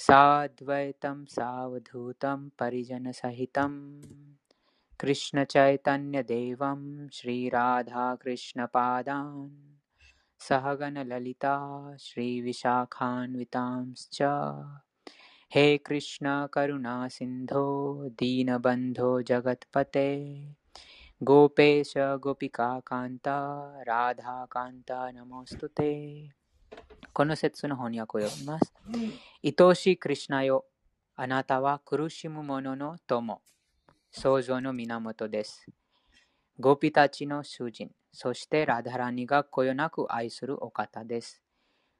साद्वैतं सावधूतं परिजनसहितं। कृष्णचैतन्यदेवं श्रीराधाकृष्णपादान्। सहगणललिता श्रीविशाखान्वितांश्च। हे कृष्ण करुणा सिन्धो दीनबन्धो जगत्पते। गोपेश गोपिकान्ता राधाकान्ता नमोऽस्तु ते この説の翻訳を読みます。愛しいクリュナよ、あなたは苦しむ者の友、創造の源です。ゴピたちの主人、そしてラダラニがこよなく愛するお方です。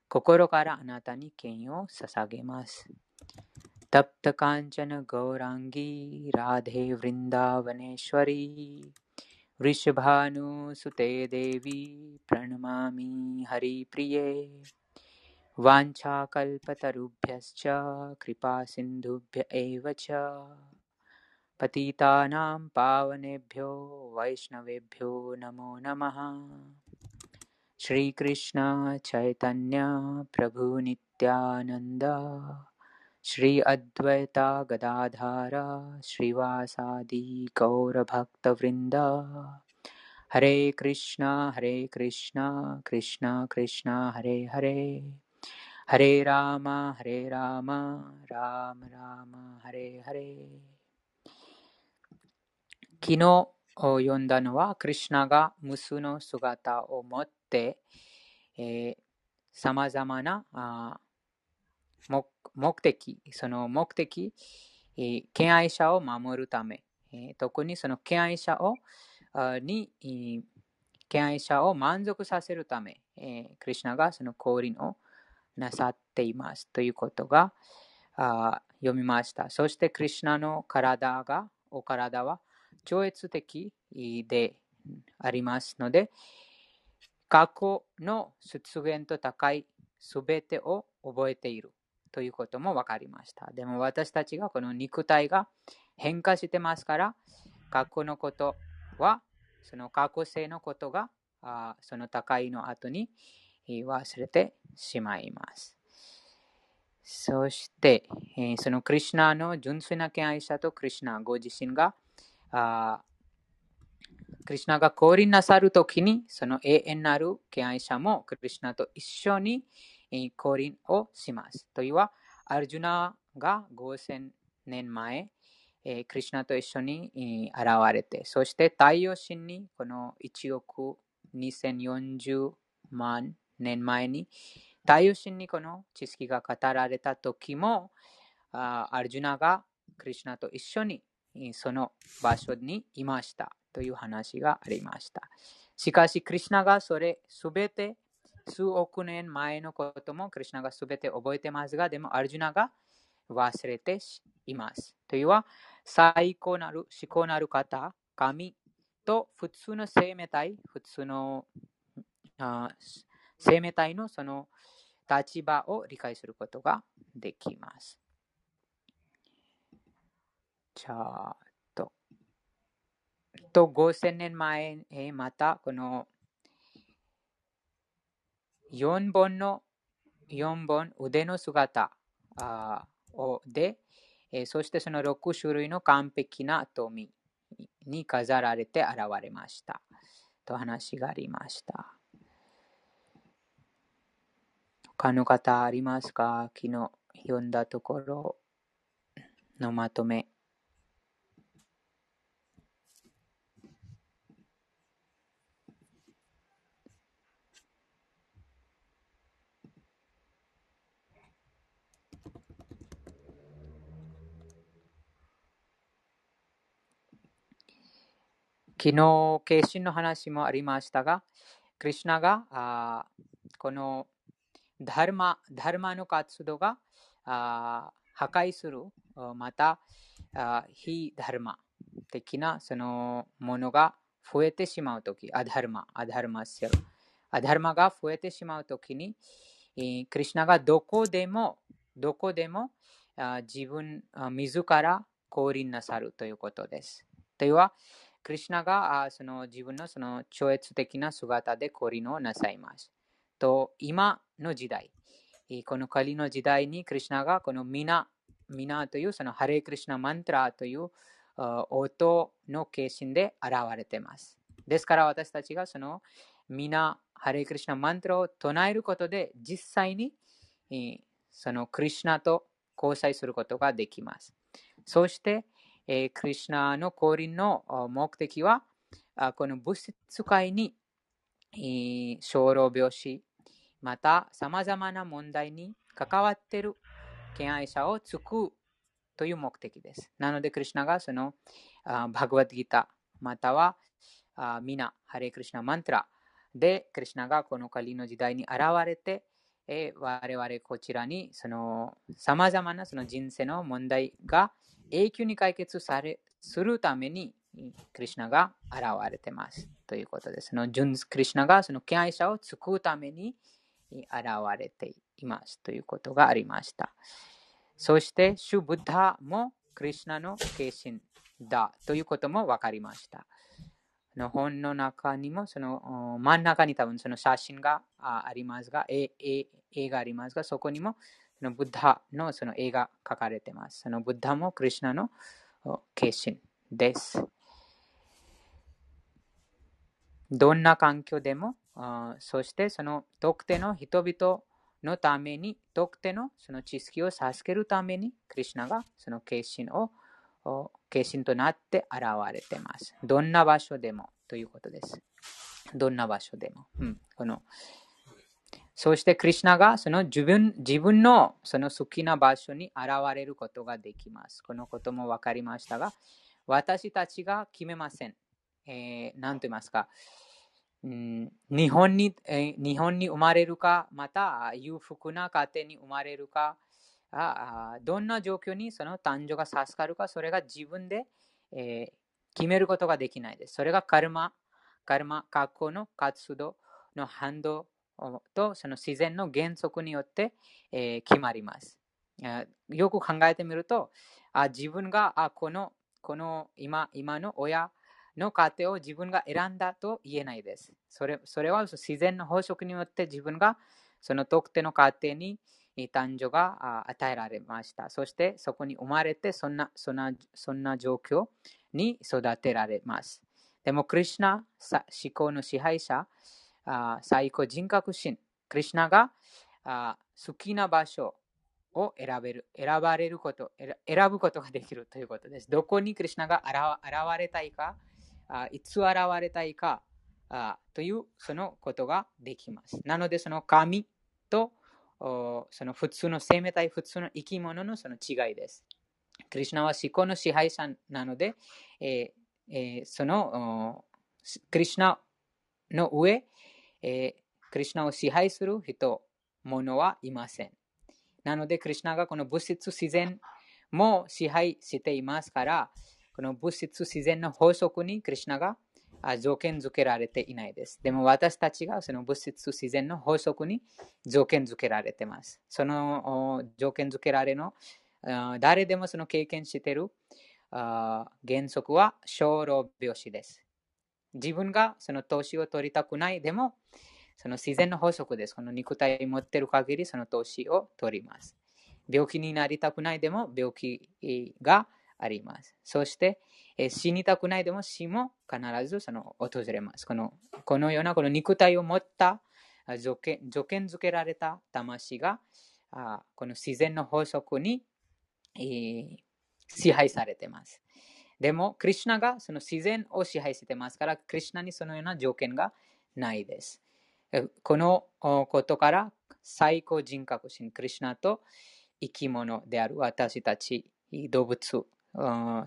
心からあなたに権威を捧げます。タプタカンチャナゴーランギー、ラデーヴリンダーヴァネシュワリー、वृषभानुसुते देवी प्रणमामि हरिप्रिये वाञ्छाकल्पतरुभ्यश्च, कृपासिन्धुभ्य एव च। पतितानां पावनेभ्यो, वैष्णवेभ्यो नमो नमः। श्रीकृष्ण चैतन्य प्रभुनित्यानन्द श्री अद्वैता गदाधार, श्रीवासादि हरे कृष्ण हरे कृष्ण कृष्ण कृष्ण, हरे हरे। ハレラーマ、ハレラーマ、ラーマラーマ、ハレハレ。昨日読んだのは、クリュナが無数の姿を持って、さまざまなあ目的、その目的、えー、敬愛者を守るため、えー、特にその敬愛者をに、敬愛者を満足させるため、えー、クリュナがその降臨をなさっていますということがあ読みました。そして、クリュナの体が、お体は超越的でありますので、過去の出現と高いすべてを覚えているということも分かりました。でも私たちがこの肉体が変化してますから、過去のことは、その過去性のことが、あその高いの後に言い忘れてしまいます。そして、えそのクリュナの純粋な敬愛者とクリュナご自身が、あクリュナが降臨なさるときに、その永遠なる敬愛者もクリュナと一緒にえ降臨をします。というは、アルジュナが5000年前、えクリュナと一緒に現れて、そして太陽神にこの1億2040万年前に、太陽神にこの知識が語られた時も、アルジュナがクリュナと一緒にその場所にいましたという話がありました。しかし、クリュナがそれすべて数億年前のこともクリュナがすべて覚えてますが、でもアルジュナが忘れています。というは、最高なる、思考なる方、神と普通の生命体、普通の生命体のその立場を理解することができます。じゃあ、と、と5000年前、えまたこの4本の4本腕の姿をで、えそしてその6種類の完璧な富に飾られて現れました。と話がありました。他の方ありますか？昨日読んだところのまとめ。昨日、決心の話もありましたが、クリュナがあこのダルマ、ダルマの活動が破壊する、また非ダルマ的なそのものが増えてしまうとき、アダルマ、アダルマセル。アダルマが増えてしまうときに、クリュナがどこでも、どこでも自分、自ら降臨なさるということです。というは、クリュナがその自分のその超越的な姿で降臨をなさいます。と今の時代、この仮の時代にクリュナがこのミナ、ミナというそのハレクリュナマントラという音の形心で現れています。ですから私たちがそのミナ、ハレクリュナマントラを唱えることで実際にそのクリュナと交際することができます。そして、え、クリュナの降臨の目的は、この物質界に、小老病死、また様々な問題に関わっている敬愛者を救うという目的です。なので、クリュナがそのバグワッドギター、またはミナ、ハレクリュナマントラで、クリュナがこの仮の時代に現れて、え我々こちらにその様々なその人生の問題が永久に解決されするためにクリュナが現れてますということです。そのクリュナがその敬愛者を救うためにに現れていますということがありました。そして、シュブッダもクリュナの化身だということも分かりました。の本の中にも、その真ん中に多分その写真がありますが、絵がありますが、そこにもそのブッダのその絵が描かれています。そのブッダもクリュナの化身です。どんな環境でも、そしてその特定の人々のために、特定のその知識を授けるために、クリュナがその化身を化身となって現れています。どんな場所でもということです。どんな場所でも。うん、このそして、クリュナがその自分自分のその好きな場所に現れることができます。このことも分かりましたが、私たちが決めません。えー、何と言いますか、日本に、日本に生まれるか、また裕福な家庭に生まれるか、あどんな状況にその誕生が授かるか、それが自分で、えー、決めることができないです。それがカルマ、カルマ、学校の活動の反動とその自然の原則によって、えー、決まります。よく考えてみると、あ自分があこのこの今今の親の家庭を自分が選んだと言えないです。それそれは自然の法則によって自分がその特定の家庭に誕生が与えられました。そしてそこに生まれてそんなそんなそんな状況に育てられます。でも、クリュナ思考の支配者、最高人格心、クリュナが好きな場所を選べる、選ばれること、選ぶことができるということです。どこにクリュナが現れたいか、いつ現れたいかというそのことができます。なので、その神とその普通の生命体、普通の生き物のその違いです。クリュナは思考の支配者なので、えーえー、そのクリュナの上、えー、クリュナを支配する人、物はいません。なので、クリュナがこの物質自然も支配していますから、この物質自然の法則にクリュナが条件付けられていないです。でも私たちがその物質自然の法則に条件付けられています。その条件付けられの誰でもその経験している原則は小老病死です。自分がその投資を取りたくないでも、その自然の法則です。この肉体を持っている限りその投資を取ります。病気になりたくないでも病気があります。そして、え死にたくないでも死も必ずその訪れます。このこのようなこの肉体を持った条件条件付けられた魂があこの自然の法則に、えー、支配されています。でも、クリュナがその自然を支配してますから、クリュナにそのような条件がないです。このことから最高人格心、クリュナと生き物である私たち、動物、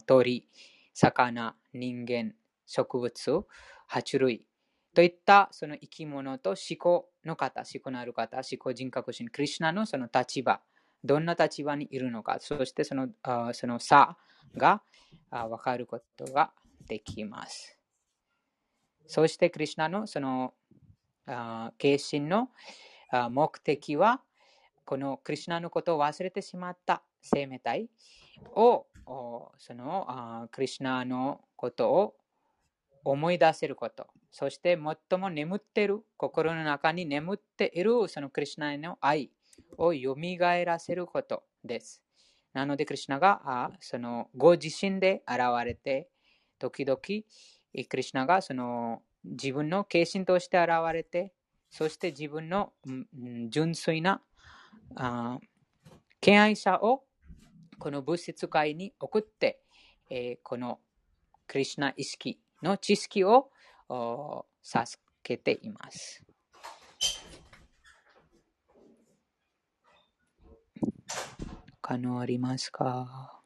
鳥、魚、人間、植物、爬虫類といったその生き物と思考の方、思考のある方、思考人格心、クリュナのその立場、どんな立場にいるのか、そしてそのその差が分かることができます。そして、クリュナのその決心の目的は、このクリュナのことを忘れてしまった生命体をそのあクリュナのことを思い出せること、そして最も眠っている、心の中に眠っているそのクリュナへの愛をよみがえらせることです。なので、クリュナがあそのご自身で現れて、時々、クリュナがその自分の化身として現れて、そして自分の純粋なあ敬愛者をこの物質界に送って、えー、このクリュナ意識の知識を授けています。可能ありますか？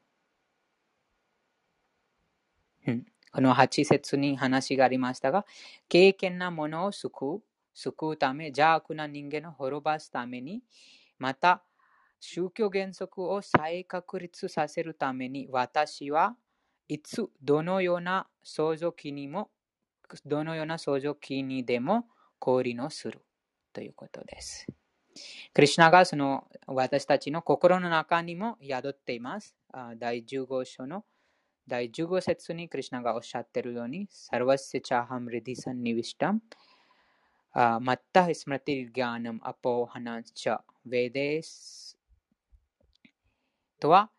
うん。この8節に話がありましたが、経験なものを救う、救うため、邪悪な人間を滅ばすために、また、宗教原則を再確立させるために、私はいつ、どのような相続期にも、どのような相続期にでも降臨をするということです。クリシュナがその私たちの心の中にも宿っています。第15章の第15節にクリシュナがおっしゃっているように、 sarvasya cāhaṁ hṛdi sanniviṣṭo、mattaḥ smṛtir jñānam apohanaṁ ca vedaiś とは、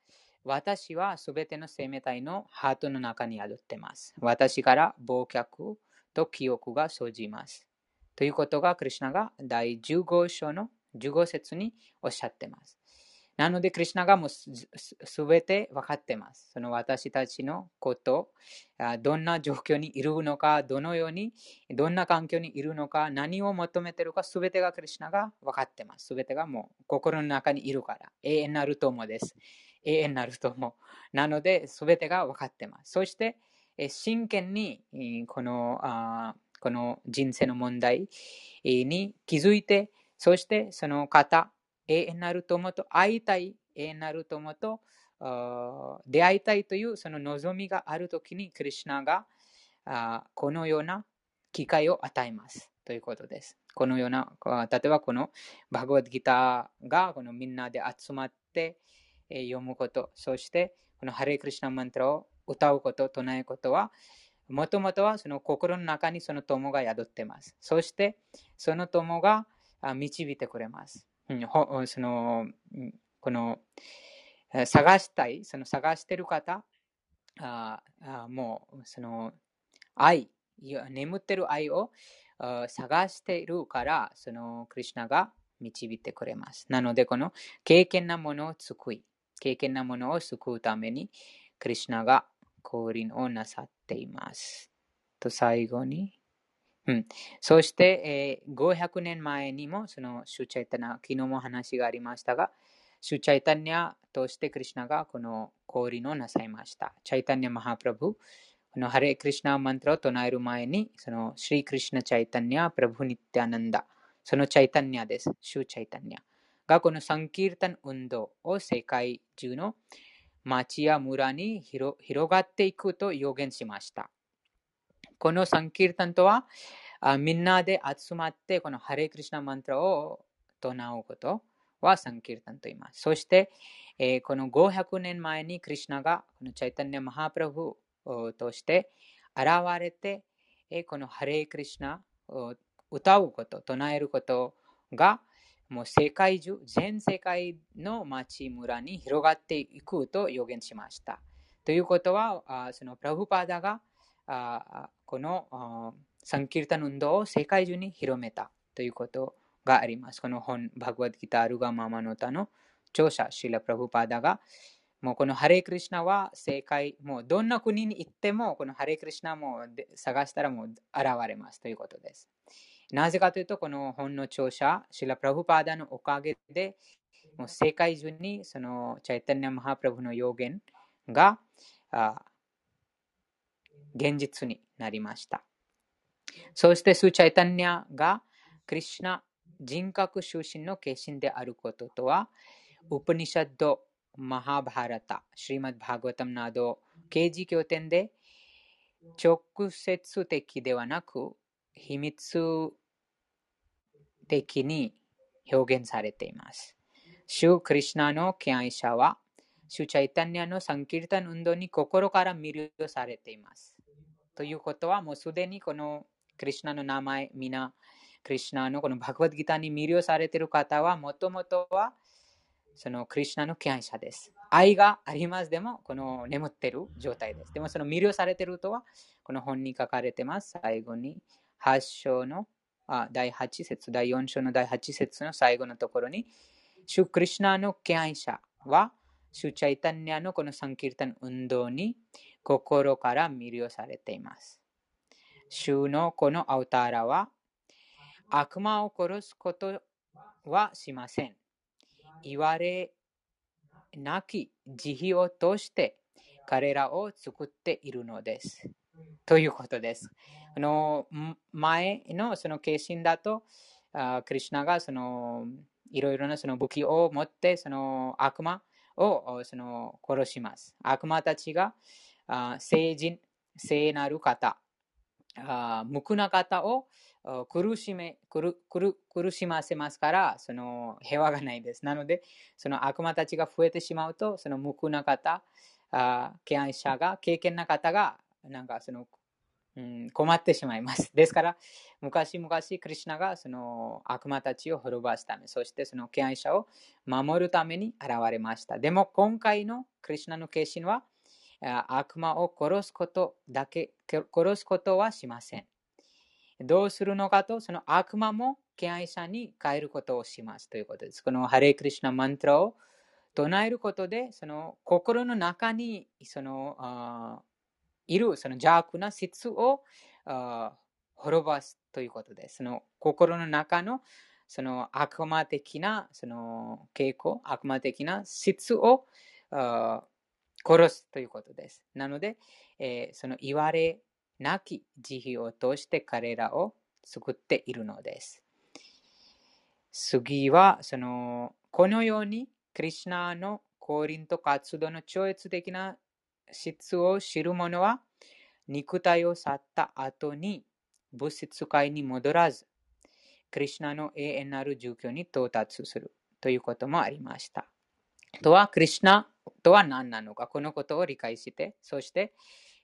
私はすべての生命体のハートの中に宿ってます。私から忘却と記憶が生じます。ということが、クリュナが第15章の15節におっしゃってます。なので、クリュナがもうすべて分かってます。その私たちのこと、どんな状況にいるのか、どのように、どんな環境にいるのか、何を求めているか、すべてがクリュナが分かってます。すべてがもう心の中にいるから、永遠なる友です。永遠なる友。なので、すべてが分かってます。そして、真剣にこのこの人生の問題に気づいて、そしてその方、永遠なる友と会いたい、永遠なる友と出会いたいというその望みがあるときに、クリュナがこのような機会を与えますということです。このような、例えばこのバグワッドギターがこのみんなで集まって読むこと、そしてこのハレクリシナマントラを歌うこと、唱えることは、もともとはその心の中にその友が宿ってます。そしてその友が導いてくれます。そのこの探したい、その探してる方、ああもうその愛、眠ってる愛を探しているから、そのクリュナが導いてくれます。なので、この経験なものを救い、経験なものを救うために、クリュナが降臨をなさっています。と最後に、うん、そして、えー、500年前にもそのシュチャイタナ、昨日も話がありましたが、シュチャイタニアとしてクリュナがこの降臨をなさいました。チャイタニア・マハプラブ、このハレクリシナマントラを唱える前に、そのシリクリシナ・チャイタニア・プラブニッティアナンダ、そのチャイタニアです。シュチャイタニアがこのサンキータン運動を世界中の町や村に広がっていくと予言しました。このサンキータンとは、みんなで集まってこのハレクリシナマントラを唱うことはサンキータンと言います。そして、えー、この500年前にクリシナがこのチャイタンニャマハプラブとして現れて、えー、このハレクリシナを歌うこと、唱えることがもう世界中、全世界の町村に広がっていくと予言しました。ということは、あそのプラブパーダがこのサンキルタン運動を世界中に広めたということがあります。この本、バグワッドギタールガママノタの著者、シーラ・プラブパーダが、もうこのハレイクリシナは世界、もうどんな国に行っても、このハレイクリシナも探したらもう現れますということです。なぜかというと、この本の著者、シーラ・プラブパーダのおかげで、もう世界中にそのチャイタニャ・マハプラブの予言が現実になりました。そしてスーチャイタニアがクリュナ人格出身の化身であることとは、ウプニシャッド、マハバハラタ、シリマッバーガタムなど、刑事経典で直接的ではなく、秘密的に表現されています。シュー・クリシナの敬愛者は、シュチャイタニアのサンキルタン運動に心から魅了されています。ということは、もうすでにこのクリュナの名前、皆、クリュナのこのバグワッドギターに魅了されている方は、もともとはそのクリュナの敬愛者です。愛がありますでも、この眠ってる状態です。でもその魅了されてるとは、この本に書かれてます。最後に、8章のあ第8節、第4章の第8節の最後のところに、シュクリシュナの敬愛者は、シュチャイタニャのこのサンキルタン運動に心から魅了されています。主のこのアウターラは、悪魔を殺すことはしません。言われなき慈悲を通して彼らを作っているのです。ということです。あの前のその化身だと、あクリュナがそのいろいろなその武器を持ってその悪魔をその殺します。悪魔たちがあ聖人、聖なる方、あ無垢な方を苦しめ苦苦しませますから、その平和がないです。なので、その悪魔たちが増えてしまうと、その無垢な方、敬愛者が、経験な方が、なんかその、うん、困ってしまいます。ですから、昔々、クリュナがその悪魔たちを滅ぼすため、そしてその敬愛者を守るために現れました。でも、今回のクリュナの化身は、悪魔を殺すことだけ、殺すことはしません。どうするのかと、その悪魔も敬愛者に変えることをしますということです。このハレクリシナマントラを唱えることで、その心の中にそのいるその邪悪な質を滅ぼすということです。その心の中のその悪魔的なその傾向、悪魔的な質を殺すということです。なので、えー、その言われなき慈悲を通して彼らを作っているのです。次は、その、このように、クリュナの降臨と活動の超越的な質を知る者は、肉体を去った後に物質界に戻らず、クリュナの永遠なる住居に到達するということもありました。とは、クリュナとは何なのか、このことを理解して、そして、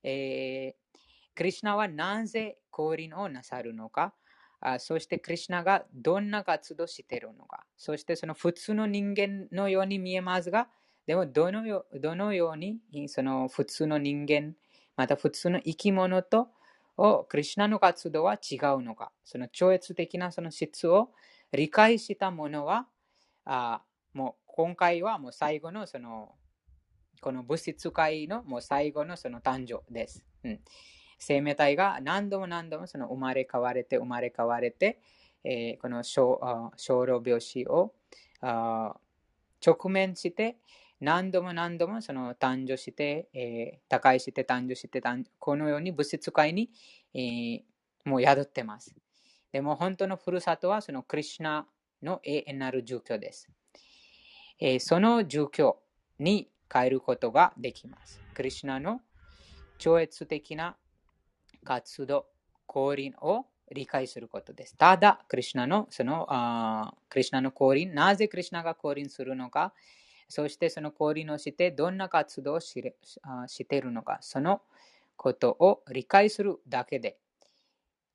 えー、クリュナはなぜ降臨をなさるのか、あそしてクリュナがどんな活動しているのか、そしてその普通の人間のように見えますが、でもどのよどのようにその普通の人間、また普通の生き物とをクリュナの活動は違うのか、その超越的なその質を理解したものは、あもう今回はもう最後のそのこの物質界のもう最後のその誕生です。うん生命体が何度も何度もその生まれ変われて生まれ変われて、えー、この小老病死を直面して何度も何度もその誕生して、えー、他界して誕生してこのように物質界に、えー、もう宿ってます。でも本当のふるさとはそのクリュナの永遠なる住居です。えー、その住居に変えることができます。クリュナの超越的な活動、降臨を理解することです。ただ、クリュナの、その、あクリュナの降臨、なぜクリュナが降臨するのか、そしてその降臨をしてどんな活動をししているのか、そのことを理解するだけで、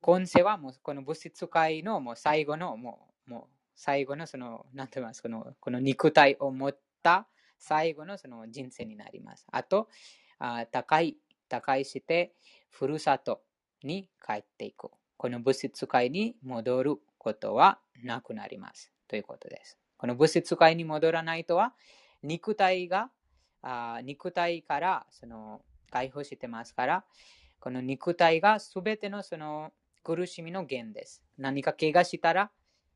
今世はもうこの物質界のもう最後の、もう、もう最後のその、なんて言いますこの、この肉体を持った最後のその人生になります。あと、あ高い、高いして、ふるさとに帰っていく。この物質界に戻ることはなくなります。ということです。この物質界に戻らないとは、肉体が、あ肉体からその解放してますから、この肉体がすべてのその苦しみの源です。何か怪我したら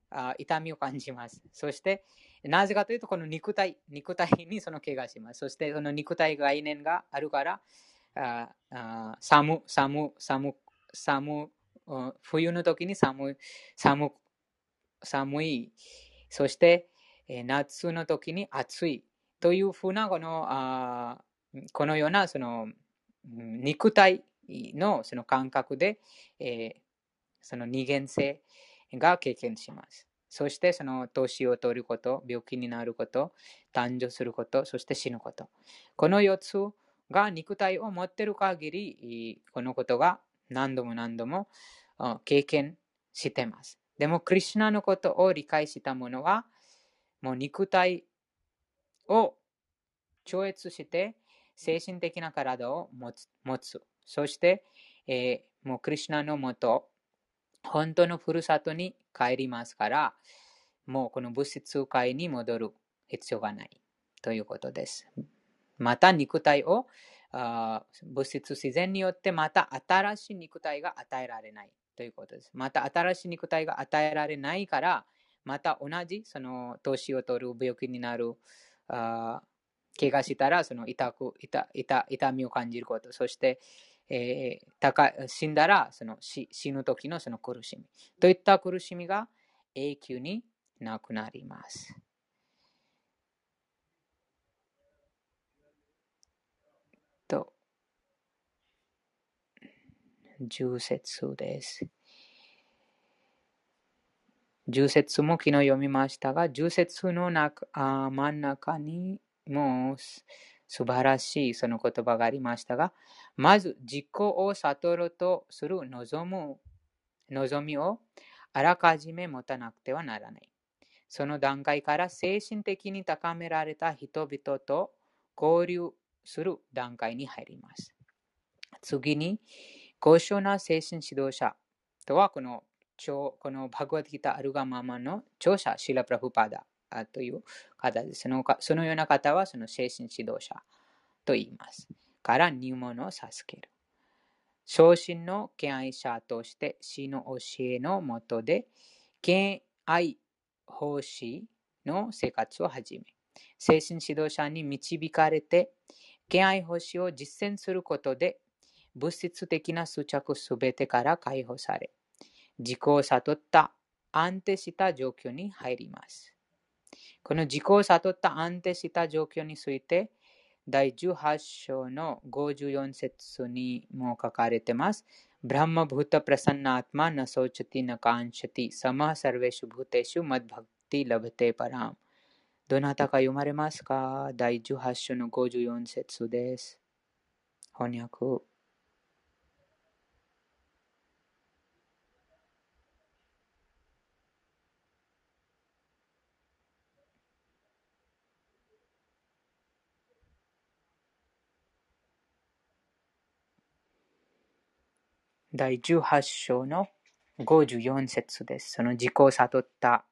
あ痛みを感じます。そして、なぜかというと、この肉体、肉体にその怪我します。そして、その肉体概念があるから、ああ寒、寒、寒、寒、冬の時に寒い、寒寒い、そして、夏の時に暑いというふうなこのあこのようなその肉体のその感覚で、えー、その二元性が経験します。そしてその年を取ること、病気になること、誕生すること、そして死ぬこと。この4つが肉体を持っている限り、このことが何度も何度も経験しています。でも、クリュナのことを理解した者は、もう肉体を超越して精神的な体を持つ。持つそして、えー、もうクリュナのもと、本当のふるさとに帰りますから、もうこの物質界に戻る必要がないということです。また肉体をあ物質自然によってまた新しい肉体が与えられないということです。また新しい肉体が与えられないから、また同じその年を取る病気になるあ怪我したらその痛く痛痛痛みを感じることそして、えー、高死んだらその死ぬ時のその苦しみといった苦しみが永久になくなりますと重節です。十節も昨日読みましたが、十節の中あ真ん中にもう素晴らしいその言葉がありましたが、まず実行を悟るとする望む望みをあらかじめ持たなくてはならない。その段階から精神的に高められた人々と交流する段階に入ります。次に、高尚な精神指導者とはこのこのバグワッドギタアルガママの著者、シラ・プラフパダという方です。そのそのような方はその精神指導者と言います。から入門を授ける。昇進の敬愛者として死の教えのもとで敬愛奉仕の生活を始め、精神指導者に導かれて敬愛奉仕を実践することで物質的な執着すべてから解放され、自己を悟った安定した状況に入ります。この自己を悟った安定した状況について、第18章の54節にも書かれています。ब्रह्मभूतः प्रसन्नात्मा न शोचति न काङ्क्षति समः सर्वेषु भूतेषु मद्भक्तिं लभते पराम्。どなたか読まれますか第18章の54節です。翻訳。第18章の54節です。その自己を悟った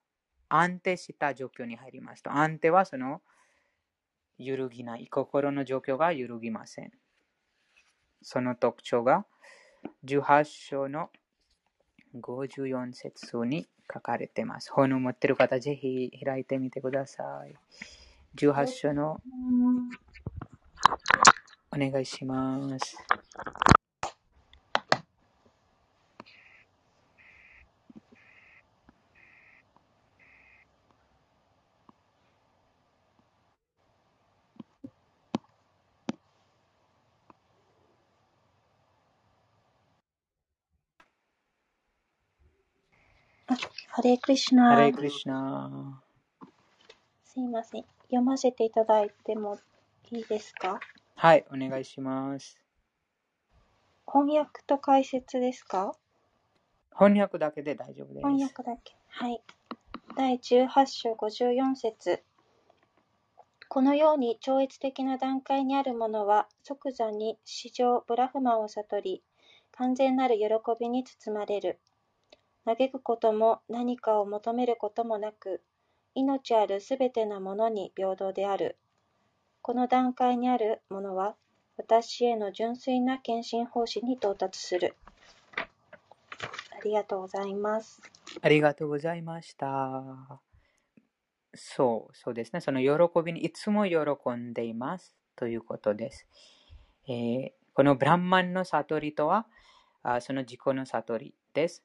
安定した状況に入りますと。安定はその揺るぎない。心の状況が揺るぎません。その特徴が18章の54節に書かれています。本を持っている方、ぜひ開いてみてください。18章のお願いします。ハレクリシナ。ハレクリシナ。すいません。読ませていただいてもいいですか？はい、お願いします。翻訳と解説ですか？翻訳だけで大丈夫です。翻訳だけ。はい。第18章54節このように超越的な段階にあるものは即座に史上ブラフマンを悟り完全なる喜びに包まれる。嘆くことも何かを求めることもなく、命あるすべてのものに平等である。この段階にあるものは、私への純粋な献身奉仕に到達する。ありがとうございます。ありがとうございました。そう、そうですね。その喜びにいつも喜んでいますということです。えー、このブランマンの悟りとは、あその自己の悟りです。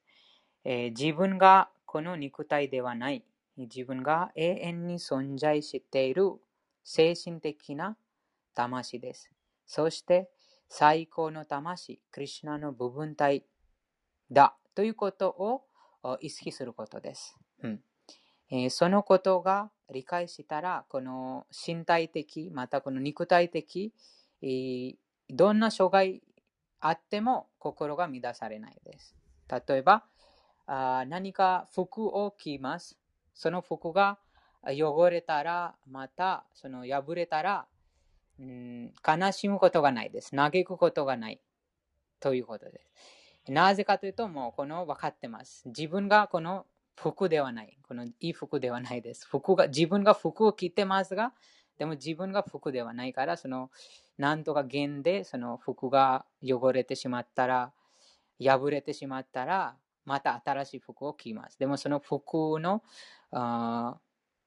えー、自分がこの肉体ではない。自分が永遠に存在している精神的な魂です。そして最高の魂、クリュナの部分体だということを意識することです。うんえー、そのことが理解したら、この身体的、またこの肉体的、えー、どんな障害あっても心が乱されないです。例えば、あ何か服を着ます。その服が汚れたら、またその破れたら、うん、悲しむことがないです。嘆くことがない。ということです。なぜかというと、もうこの分かってます。自分がこの服ではない。このいい服ではないです。服が自分が服を着てますが、でも自分が服ではないから、その、なんとか弦でその服が汚れてしまったら、破れてしまったら、また新しい服を着ます。でもその服の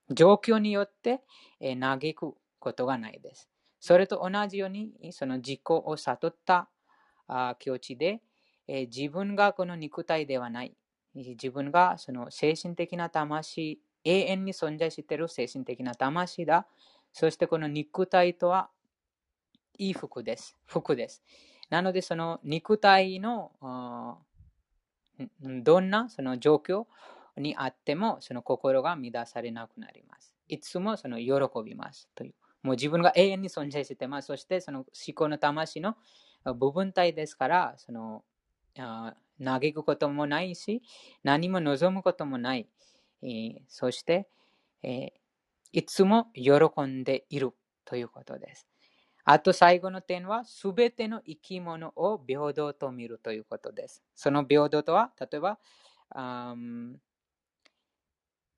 状況によって、えー、嘆くことがないです。それと同じように、その自己を悟ったあ境地で、えー、自分がこの肉体ではない。自分がその精神的な魂、永遠に存在している精神的な魂だ。そしてこの肉体とはいい服です。服です。なのでその肉体のどんなその状況にあってもその心が乱されなくなります。いつもその喜びますという。もう自分が永遠に存在してます。そしてその思考の魂の部分体ですから、その嘆くこともないし、何も望むこともない。えー、そして、えー、いつも喜んでいるということです。あと最後の点は、すべての生き物を平等と見るということです。その平等とは、例えば、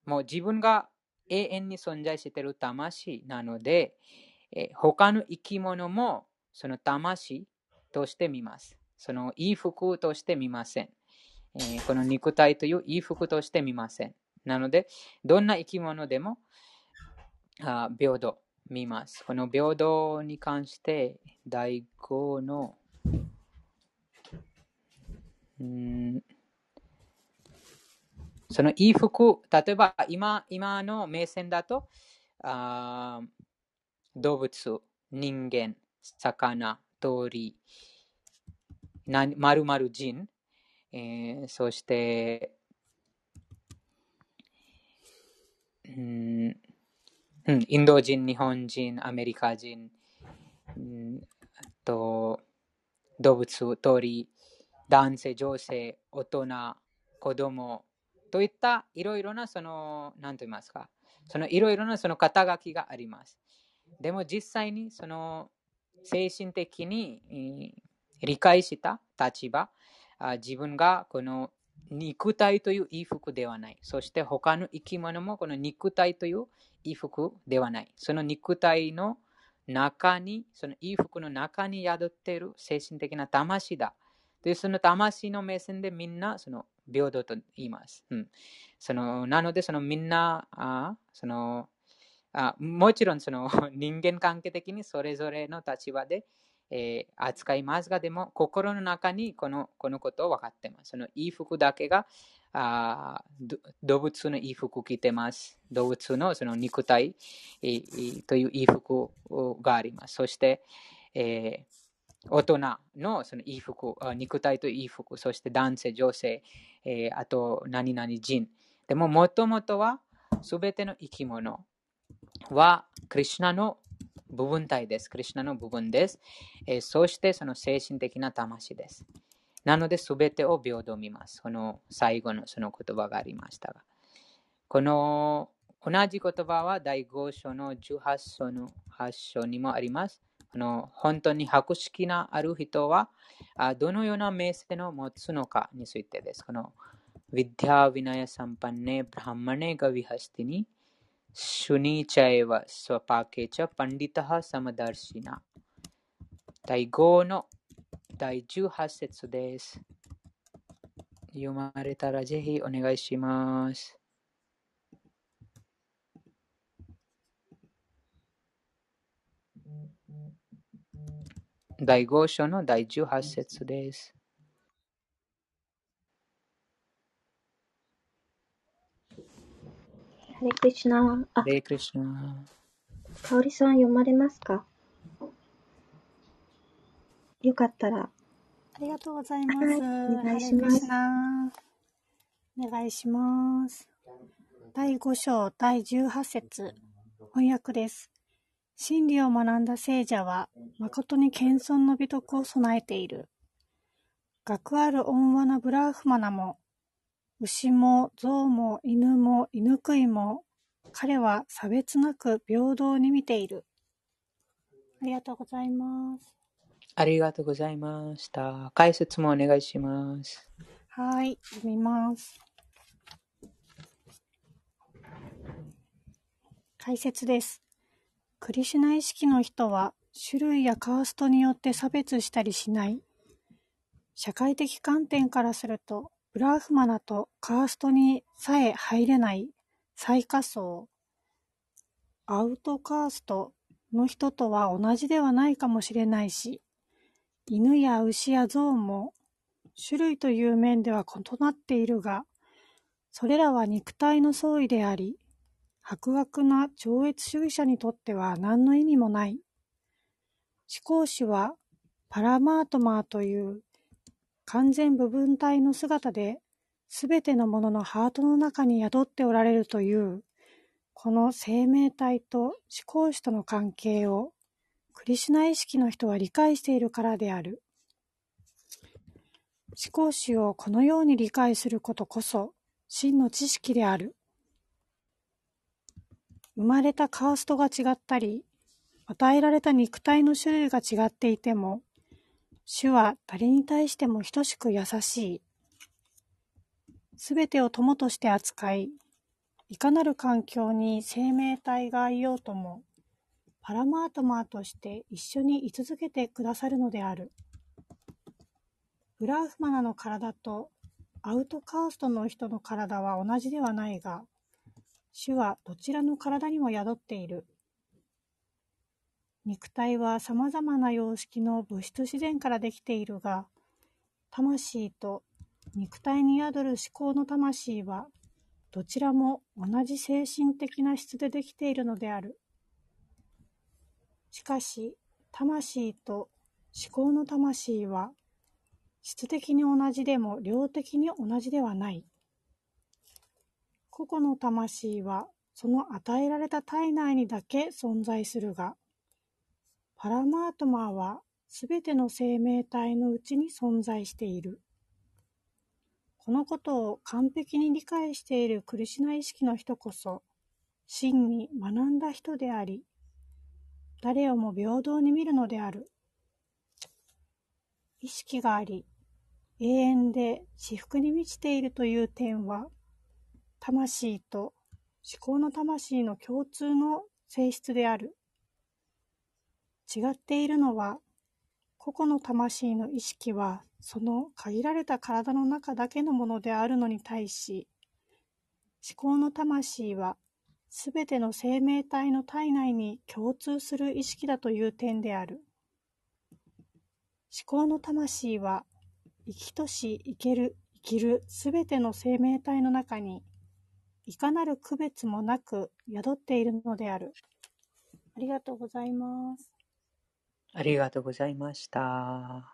もう自分が永遠に存在している魂なので、え他の生き物もその魂として見ます。そのいい服として見ません。えー、この肉体といういい服として見ません。なので、どんな生き物でもあ平等見ます。この平等に関して第5のうんそのいい服、例えば今今の目線だとあ動物、人間、魚、鳥、まるまる人、えー、そして、うん、うん。インド人、日本人、アメリカ人、うん、あと動物、鳥、男性、女性、大人、子供といったいろいろなその、何と言いますか、そのいろいろなその肩書きがあります。でも実際にその精神的に理解した立場、自分がこの肉体という衣服ではない。そして他の生き物もこの肉体という衣服ではない。その肉体の中に、その衣服の中に宿っている精神的な魂だ。で、その魂の目線でみんなその平等と言います。うん、そのなので、そのみんな、あそのあもちろんその人間関係的にそれぞれの立場でえー、扱いますが、でも心の中にこのこのことを分かってます。そのいい服だけがあ動物のいい服着てます。動物のその肉体、えー、といういい服があります。そして、えー、大人のそのいい服、肉体といい服、そして男性、女性、えー、あと何々人。でも、もともとはすべての生き物は、クリュナの部分体です。クリュナの部分です。えー、そしてその精神的な魂です。なので、すべてを平等見ます。この最後のその言葉がありましたが。この同じ言葉は第5章の18章の8章にもあります。この本当に博識なある人はあどのような名声を持つのかについてです。このヴィディア・ヴィナヤ・サンパネ・ブラマネ・ガヴィハスティニ शुनी चैव स्वपाके च पंडितः समदर्शिना 第5の第18節です。読まれたらぜひお願いします。第5章の第18節です。 ハレクリシナ。あ、ハレクリシナ。かおりさん読まれますか？よかったら。ありがとうございます。はい、お願いします。お願いします。第5章第18節翻訳です。真理を学んだ聖者は、誠に謙遜の美徳を備えている。学ある温和なブラーフマナも、牛も象も犬も犬食いも彼は差別なく平等に見ている。ありがとうございます。ありがとうございました。解説もお願いします。はい、読みます。解説です。クリシュナ意識の人は種類やカーストによって差別したりしない。社会的観点からすると、ブラーフマナとカーストにさえ入れない最下層、アウトカーストの人とは同じではないかもしれないし、犬や牛や象も種類という面では異なっているが、それらは肉体の相違であり、博学な超越主義者にとっては何の意味もない。思考主はパラマートマーという完全部分体の姿で、すべてのもののハートの中に宿っておられるという、この生命体と思考主との関係をクリシュナ意識の人は理解しているからである。思考主をこのように理解することこそ真の知識である。生まれたカーストが違ったり、与えられた肉体の種類が違っていても、主は誰に対しても等しく優しい。すべてを友として扱い、いかなる環境に生命体がいようとも、パラマートマーとして一緒に居続けてくださるのである。ブラーフマナの体とアウトカーストの人の体は同じではないが、主はどちらの体にも宿っている。肉体は様々な様式の物質自然からできているが、魂と肉体に宿る思考の魂は、どちらも同じ精神的な質でできているのである。しかし、魂と思考の魂は、質的に同じでも量的に同じではない。個々の魂は、その与えられた体内にだけ存在するが、パラマートマーはすべての生命体のうちに存在している。このことを完璧に理解しているクリシュナ意識の人こそ、真に学んだ人であり、誰をも平等に見るのである。意識があり、永遠で至福に満ちているという点は、魂と思考の魂の共通の性質である。違っているのは、個々の魂の意識はその限られた体の中だけのものであるのに対し、思考の魂はすべての生命体の体内に共通する意識だという点である。思考の魂は、生きとし生ける、生きるすべての生命体の中に、いかなる区別もなく宿っているのである。ありがとうございます。ありがとうございました。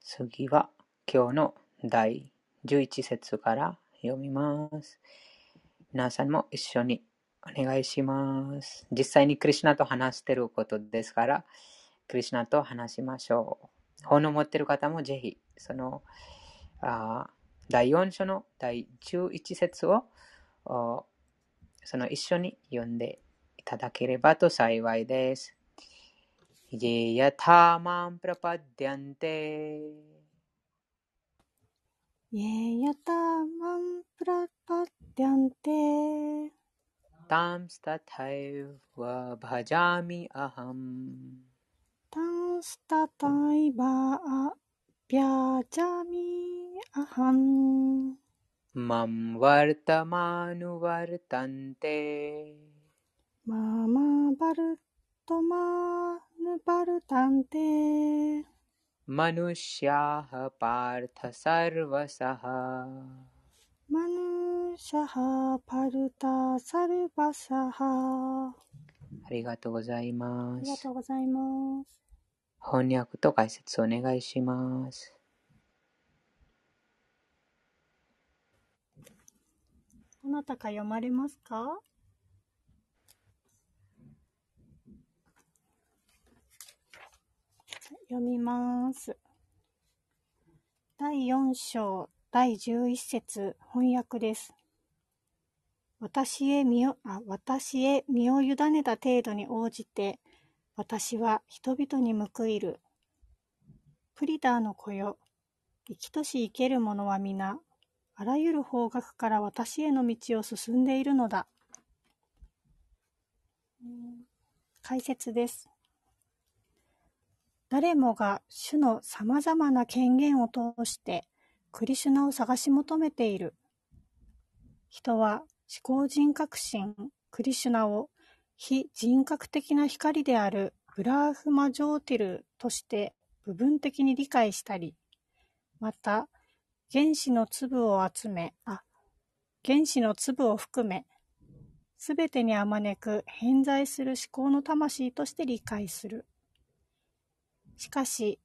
次は今日の第11節から読みます。皆さんも一緒にお願いします。実際にクリュナと話していることですから、クリュナと話しましょう。本を持っている方もぜひ、そのあ第4章の第11節をその一緒に読んでいただければと幸いです。ये यथा माँ प्रपद्यन्ते। ये यथा माँ प्रपद्यन्ते। तांस्तथैव भजामि अहम्। तांस्तथैव भजामि अहम्। मम वर्तमानुवर्तन्ते। मम トマヌパルタンテマヌシャハパルタサルバサハマヌシャハパルタサルバサハありがとうございます。ありがとうございます。翻訳と解説お願いします。どなたか読まれますか？読みます。第4章第11節翻訳です。私へ身をあ私へ身を委ねた程度に応じて、私は人々に報いる。プリダーの子よ、生きとし生ける者は皆、あらゆる方角から私への道を進んでいるのだ。解説です。誰もが主の様々な権限を通してクリシュナを探し求めている。人は思考人格心クリシュナを非人格的な光であるブラーフマジョーティルとして部分的に理解したり、また原子の粒を集め、あ、原子の粒を含め、すべてにあまねく偏在する思考の魂として理解する。しかし、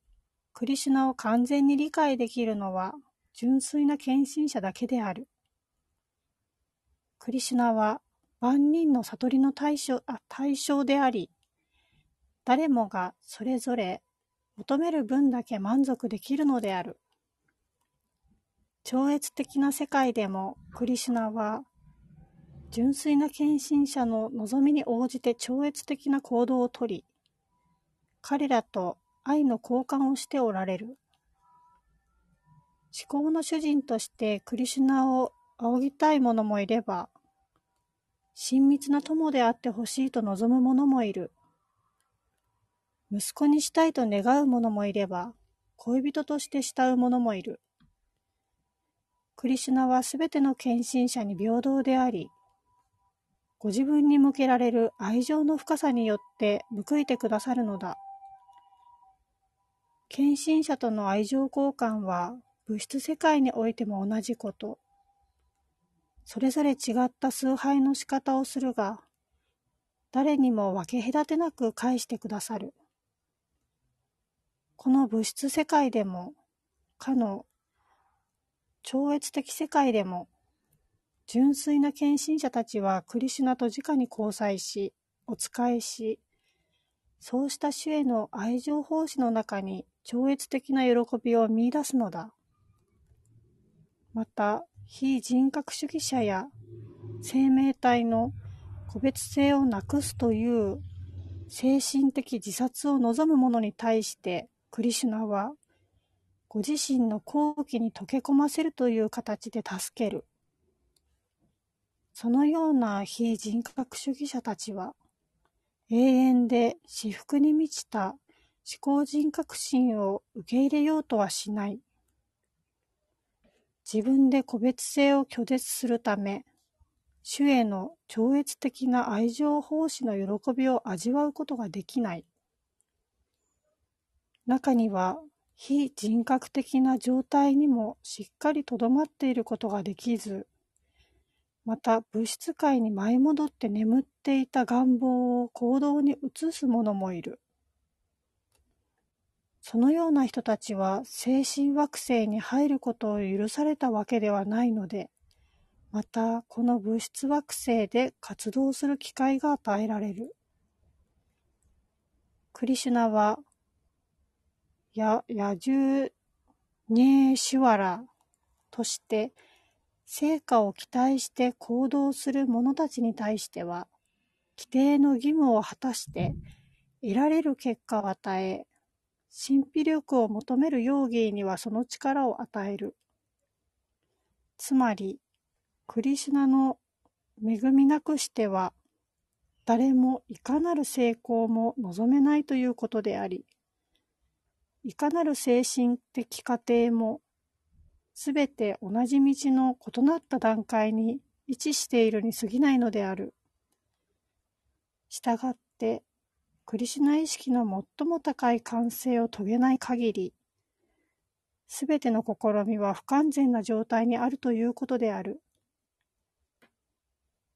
クリシュナを完全に理解できるのは純粋な献身者だけである。クリシュナは万人の悟りの対象あ対象であり、誰もがそれぞれ求める分だけ満足できるのである。超越的な世界でもクリシュナは純粋な献身者の望みに応じて超越的な行動をとり、彼らと愛の交換をしておられる。思考の主人としてクリシュナを仰ぎたい者もいれば、親密な友であってほしいと望む者もいる。息子にしたいと願う者もいれば、恋人として慕う者もいる。クリシュナはすべての献身者に平等であり、ご自分に向けられる愛情の深さによって報いてくださるのだ。献身者との愛情交換は物質世界においても同じこと。それぞれ違った崇拝の仕方をするが、誰にも分け隔てなく返してくださる。この物質世界でも、かの超越的世界でも、純粋な献身者たちはクリシュナと直に交際し、お仕えし、そうした主への愛情奉仕の中に超越的な喜びを見出すのだ。また、非人格主義者や生命体の個別性をなくすという精神的自殺を望む者に対してクリシュナはご自身の好奇に溶け込ませるという形で助ける。そのような非人格主義者たちは永遠で私服に満ちた思考人格心を受け入れようとはしない。自分で個別性を拒絶するため、主への超越的な愛情奉仕の喜びを味わうことができない。中には非人格的な状態にもしっかりとどまっていることができず、また物質界に舞い戻って眠っていた願望を行動に移す者もいる。そのような人たちは精神惑星に入ることを許されたわけではないので、またこの物質惑星で活動する機会が与えられる。クリシュナは、ヤヤジュニェーシュワラとして成果を期待して行動する者たちに対しては、規定の義務を果たして得られる結果を与え、神秘力を求める容疑にはその力を与える。つまり、クリシュナの恵みなくしては、誰もいかなる成功も望めないということであり、いかなる精神的過程もすべて同じ道の異なった段階に位置しているに過ぎないのである。したがって、クリシュナ意識の最も高い完成を遂げない限り、すべての試みは不完全な状態にあるということである。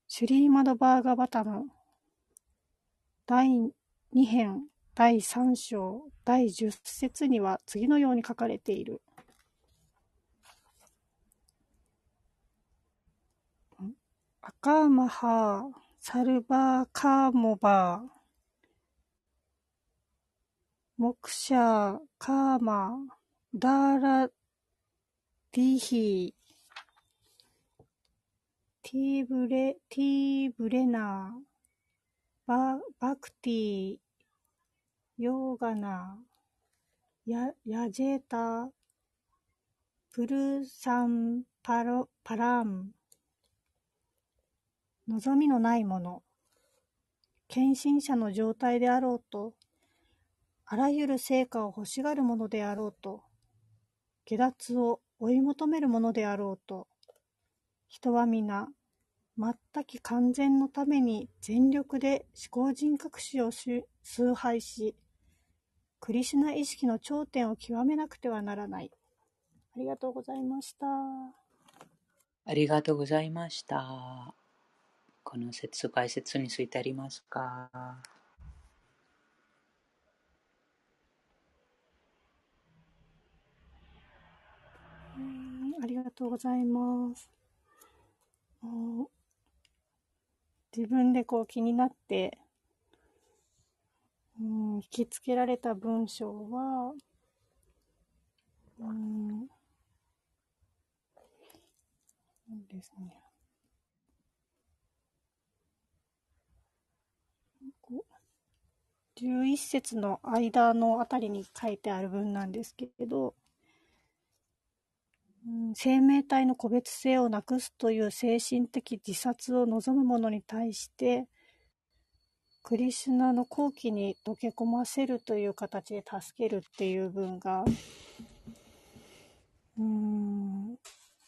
シュリーマドバーガバタム第2編第3章第10節には次のように書かれている。アカーマハー、サルバーカーモバー、モクシャ、カーマ、ダーラ、ディヒー、ティーブレ、ティーブレナー、ババクティ、ヨーガナー、ヤヤジェータ、プルサンパロパラーム、望みのないもの、献身者の状態であろうと、あらゆる成果を欲しがるものであろうと、下脱を追い求めるものであろうと、人は皆、全き完全のために全力で思考人格史を崇拝し、クリシュナ意識の頂点を極めなくてはならない。ありがとうございました。ありがとうございました。この説解説についてありますか？ありがとうございます。自分でこう気になって、うん、引きつけられた文章は、うん、ですね。11節の間のあたりに書いてある文なんですけれど、生命体の個別性をなくすという精神的自殺を望む者に対して、クリシュナの後期に溶け込ませるという形で助けるっていう文が、うん、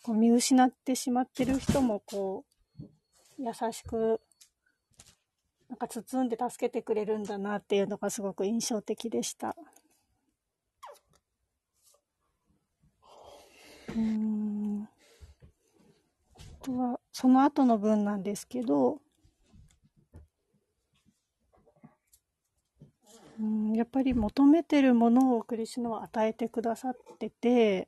こう見失ってしまってる人もこう、優しく、なんか包んで助けてくれるんだなっていうのがすごく印象的でした。うん。あとは、その後の文なんですけど、うん、やっぱり求めてるものをクリシュナは与えてくださってて、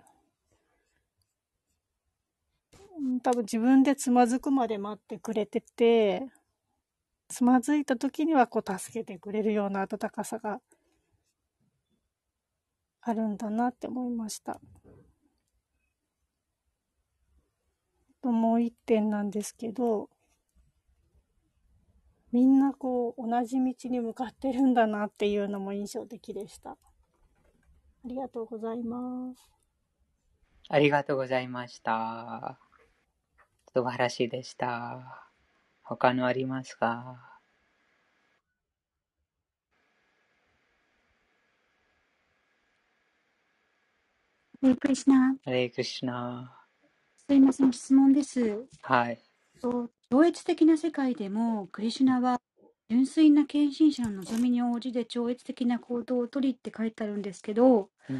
多分自分でつまずくまで待ってくれてて、つまずいた時にはこう助けてくれるような温かさがあるんだなって思いました。ともう一点なんですけど、みんなこう同じ道に向かってるんだなっていうのも印象的でした。ありがとうございます。ありがとうございました。素晴らしいでした。他のありますか？ハレクリシナ。ハレクリシナ。すいません、質問です。はい。超越的な世界でも、クリシュナは純粋な献身者の望みに応じて超越的な行動をとりって書いてあるんですけど、うん、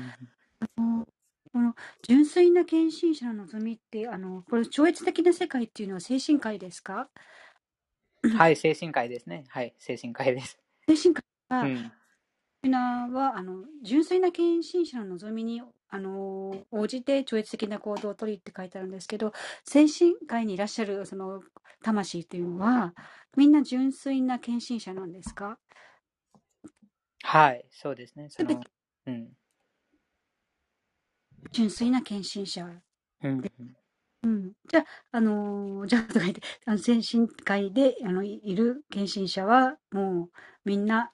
あのこの純粋な献身者の望みって、あのこれ超越的な世界っていうのは精神界ですか？はい、精神界ですね。はい、精神界です。精神界は、うん、ナはあの純粋な献身者の望みにあの応じて超越的な行動をとりって書いてあるんですけど精神界にいらっしゃるその魂というのはみんな純粋な献身者なんですか？はいそうですね。その、うん、純粋な献身者、うん、うん、じゃあ、あのー、じゃあとか言って、あの精神界であのいる献身者は、もうみんな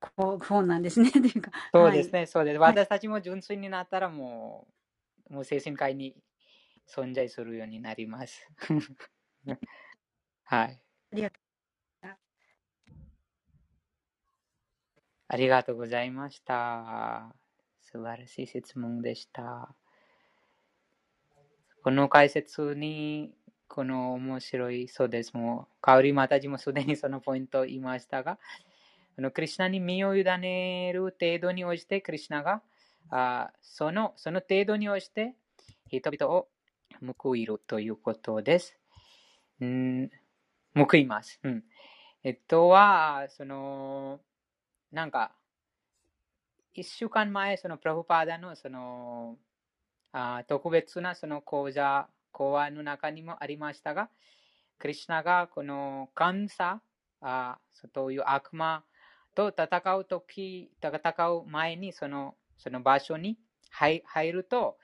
こう、そうなんですね。というか。そうですね、はい、そうです。私たちも純粋になったらもう、もう精神科医に存在するようになります。はい。ありがとう。ありがとうございました。素晴らしい質問でした。この解説に、この面白い、そうです。もう、香りまたじもすでにそのポイントを言いましたが、あのクリュナに身を委ねる程度に応じて、クリュナがあそのその程度に応じて人々を報いるということです。うん、報います。うん、えっとは、その、なんか、一週間前、そのプラフパーダのそのあ特別なその講座、講話の中にもありましたが、クリュナがこの感謝、あそういう悪魔と戦うとき、戦う前にそのその場所に入ると、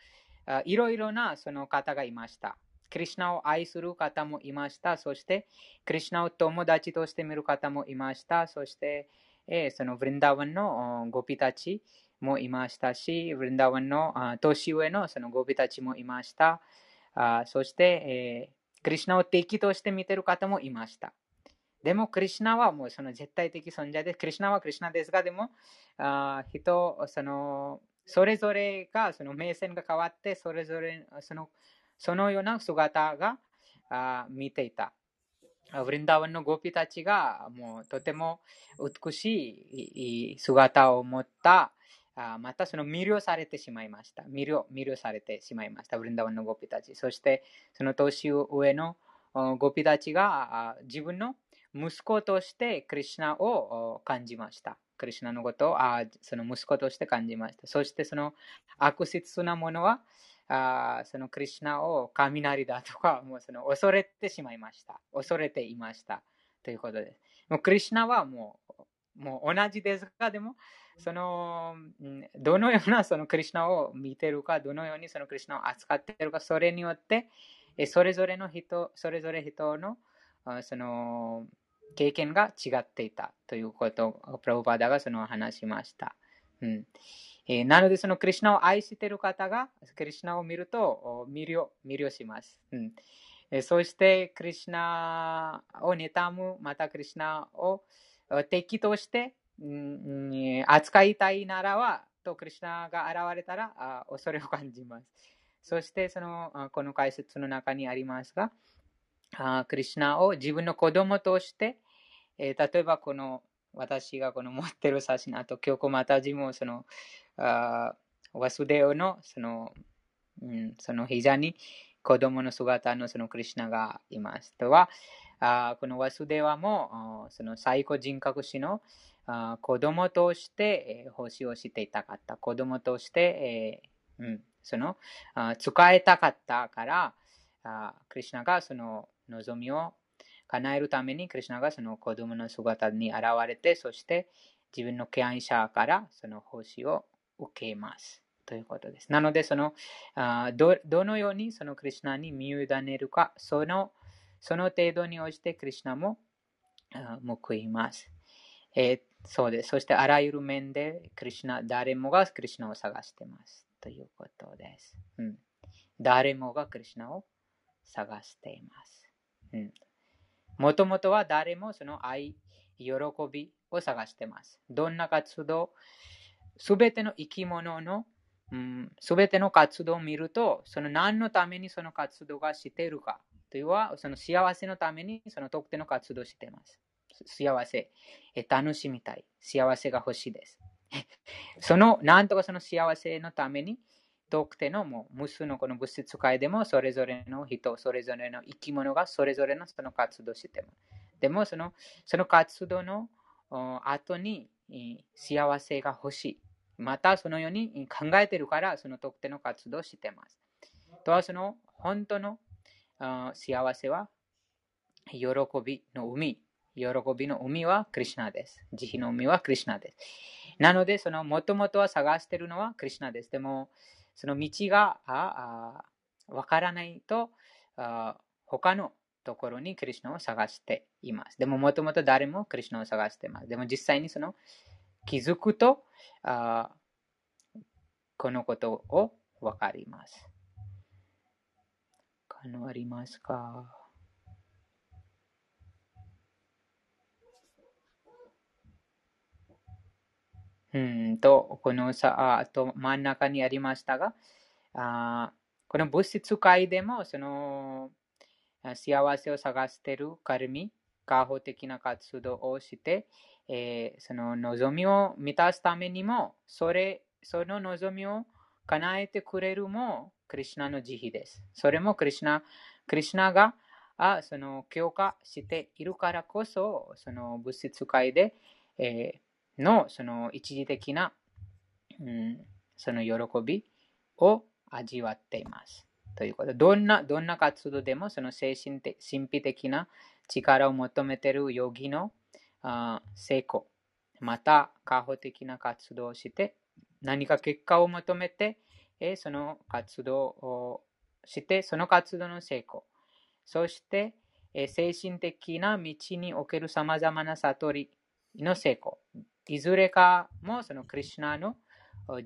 いろいろなその方がいました。クリュナを愛する方もいました。そして、クリュナを友達として見る方もいました。そして、え、そのブリンダワンのゴピたちもいましたし、ブリンダワンの年上のそのゴピたちもいました。あそして、え、クリュナを敵として見てる方もいました。でも、クリュナはもうその絶対的存在です、クリュナはクリュナですが、でも、あ人、その、それぞれが、その目線が変わって、それぞれ、その、そのような姿があ見ていた。ブリンダーワンのゴピたちがもうとても美しい姿を持ったあまたその魅了されてしまいました。魅了魅了されてしまいました。ブリンダーワンのゴピたち。そしてその年上のゴピたちが自分の息子としてクリュナを感じました。クリュナのことをあその息子として感じました。そしてその悪質なものはあそのクリュナを雷だとか、もうその恐れてしまいました。恐れていました。ということです。もうクリュナはもうもう同じですが、でも、その、どのようなそのクリュナを見てるか、どのようにそのクリュナを扱っているか、それによって、それぞれの人、それぞれ人のその経験が違っていたということを、プラブパダがその話しました。うんえー、なので、そのクリュナを愛している方が、クリュナを見ると魅了魅了します。うんえー、そして、クリュナを妬む、またクリュナを敵として、うん、扱いたいならは、とクリュナが現れたらあ恐れを感じます。そしてその、この解説の中にありますが、あクリュナを自分の子供として、えー、例えばこの私がこの持ってる写真、あと今日またじもそのあワスデオのその、うん、その膝に子供の姿のそのクリュナがいます。とは、あこのワスデワもその最高人格史のあ子供として、えー、奉仕をしていたかった。子供として、えーうん、そのあ使えたかったから、あクリュナがその望みを叶えるために、クリュナがその子供の姿に現れて、そして自分の敬愛者からその奉仕を受けます。ということです。なので、そのあどどのようにそのクリュナに身を委ねるか、そのその程度に応じてクリュナも報います。えー、そうです。そしてあらゆる面でクリュナ、誰もがクリュナを探しています。ということです。うん、誰もがクリュナを探しています。もともとは誰もその愛、喜びを探しています。どんな活動、すべての生き物のすべ、うん、ての活動を見ると、その何のためにその活動がしているかというは、その幸せのためにその特定の活動をしています。幸せ、え楽しみたい。幸せが欲しいです。その、なんとかその幸せのために、特定のもう無数のこの物質界でもそれぞれの人、それぞれの生き物がそれぞれのその活動してます。でもそのその活動の後に幸せが欲しい。またそのように考えてるからその特定の活動をしてます。とはその本当の幸せは喜びの海。喜びの海はクリュナです。慈悲の海はクリュナです。なので、そのもともとは探してるのはクリュナです。でも、その道がわからないと他のところにクリュナを探しています。でももともと誰もクリュナを探しています。でも実際にその気づくとあこのことをわかります。他のありますか？うんと、このさ、あと真ん中にありましたが、あこの物質界でも、その、幸せを探しているカルミ、過保的な活動をして、えー、その望みを満たすためにも、それ、その望みを叶えてくれるも、クリュナの慈悲です。それもクリュナ、クリュナがあその強化しているからこそ、その物質界で、えーのその一時的な、うん、その喜びを味わっています。ということ、どんな、どんな活動でもその精神的、神秘的な力を求めているヨギのあ成功、また過保的な活動をして、何か結果を求めて、えその活動をしてその活動の成功、そしてえ精神的な道における様々な悟りの成功、いずれかもそのクリュナの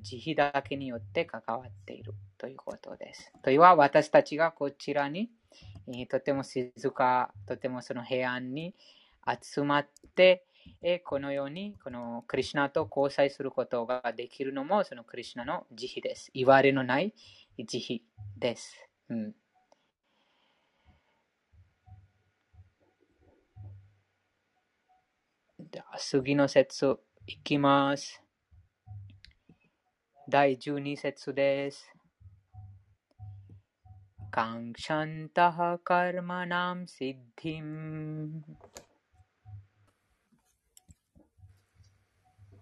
慈悲だけによって関わっているということです。というは私たちがこちらにとても静か、とてもその平安に集まって、このようにこのクリュナと交際することができるのもそのクリュナの慈悲です。言われのない慈悲です。うん、次の説いきます。第12節です。感謝んたはカルマナムシッディム。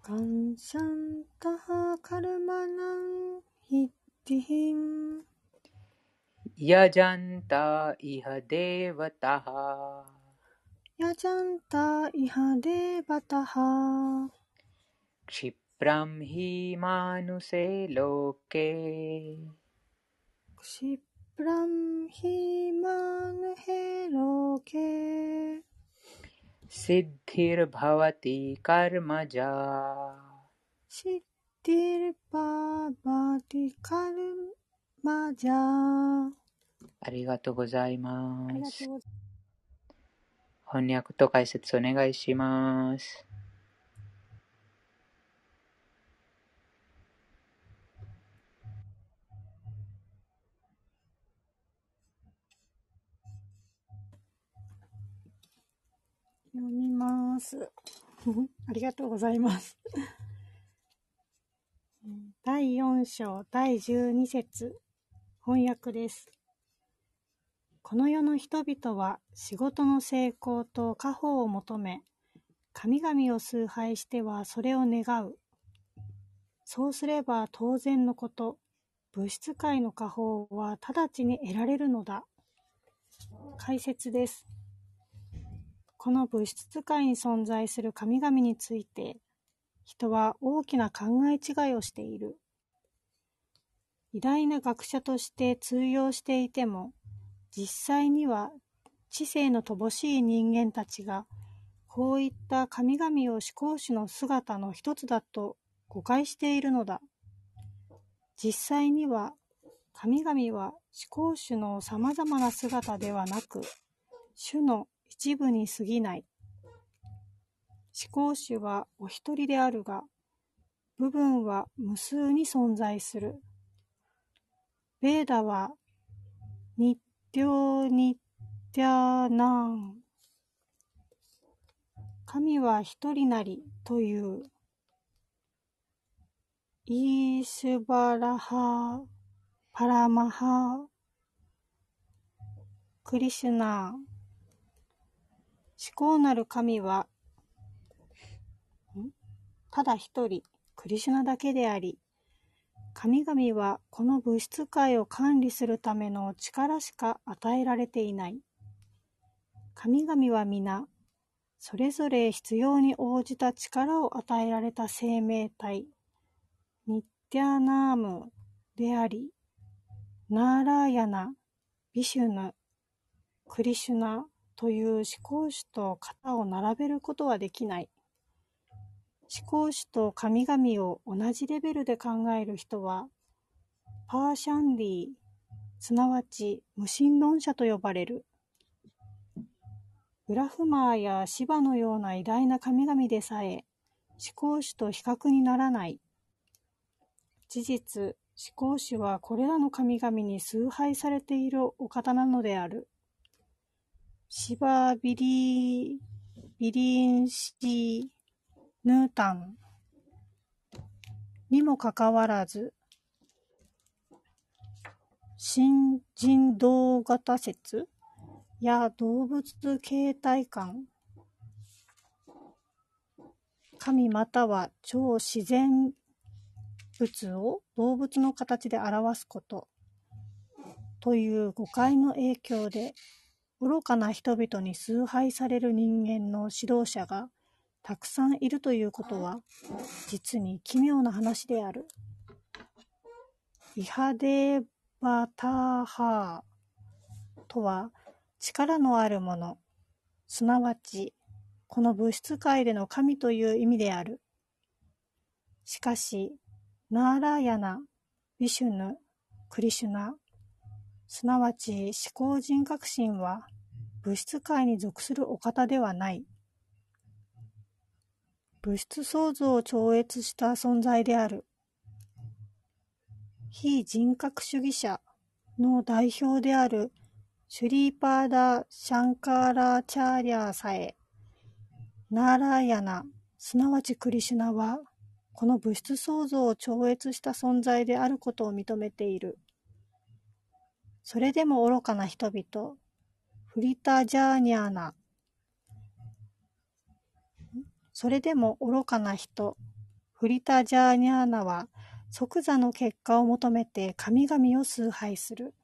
感謝んたはカルマナムヒッディム。やじゃんたいはでわたは。やじゃんたいはでわたは。まありがとす。うござい翻訳と解説お願いします。読みます。ありがとうございます。第4章第12節翻訳です。この世の人々は仕事の成功と家宝を求め、神々を崇拝してはそれを願う。そうすれば当然のこと、物質界の家宝は直ちに得られるのだ。解説です。この物質界に存在する神々について、人は大きな考え違いをしている。偉大な学者として通用していても、実際には知性の乏しい人間たちが、こういった神々を思考主の姿の一つだと誤解しているのだ。実際には、神々は思考主の様々な姿ではなく、主の一部に過ぎない。思考主はお一人であるが、部分は無数に存在する。ベーダは、ニッテョニッテャナン。神は一人なりという。イーシュバラハ、パラマハ、クリシュナー。思考なる神は、ただ一人、クリシュナだけであり、神々はこの物質界を管理するための力しか与えられていない。神々は皆、それぞれ必要に応じた力を与えられた生命体、ニッティアナームであり、ナーラーヤナ、ビシュヌ、クリシュナという思考主と肩を並べることはできない。思考主と神々を同じレベルで考える人は、パーシャンディ、すなわち無神論者と呼ばれる。ブラフマーやシバのような偉大な神々でさえ、思考主と比較にならない。事実、思考主はこれらの神々に崇拝されているお方なのである。シバビリビリンシヌータン。にもかかわらず、新人動型説や動物形態感、神または超自然物を動物の形で表すことという誤解の影響で愚かな人々に崇拝される人間の指導者がたくさんいるということは、実に奇妙な話である。イハデバターハーとは力のあるもの、すなわちこの物質界での神という意味である。しかし、ナーラーヤナ、ビシュヌ、クリシュナ、すなわち思考人格心は物質界に属するお方ではない。物質創造を超越した存在である。非人格主義者の代表であるシュリーパーダ・シャンカーラ・チャーリャーさえ、ナーラーヤナ、すなわちクリシュナは、この物質創造を超越した存在であることを認めている。それでも愚かな人々、フリタジャーニャーナ、それでも愚かな人、フリタジャーニャーナは即座の結果を求めて神々を崇拝する。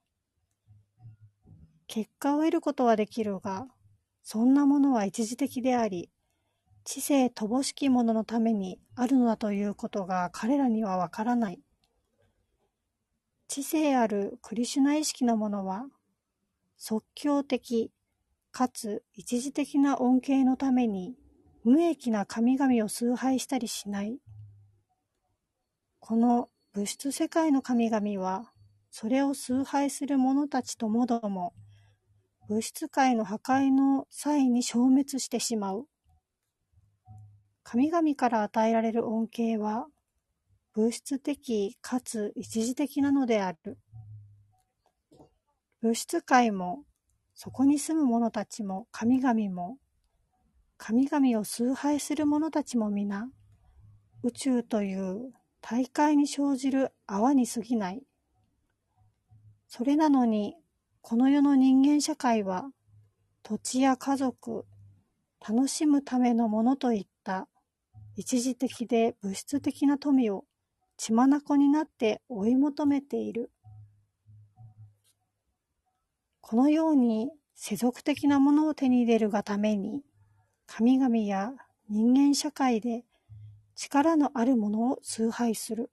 結果を得ることはできるが、そんなものは一時的であり、知性乏しき者のためにあるのだということが彼らにはわからない。知性あるクリシュナ意識の者は、即興的かつ一時的な恩恵のために無益な神々を崇拝したりしない。この物質世界の神々は、それを崇拝する者たちともども、物質界の破壊の際に消滅してしまう。神々から与えられる恩恵は、物質的かつ一時的なのである。物質界も、そこに住む者たちも神々も、神々を崇拝する者たちも皆、宇宙という大海に生じる泡に過ぎない。それなのに、この世の人間社会は、土地や家族、楽しむためのものといった一時的で物質的な富を血眼になって追い求めている。このように世俗的なものを手に入れるがために、神々や人間社会で力のあるものを崇拝する。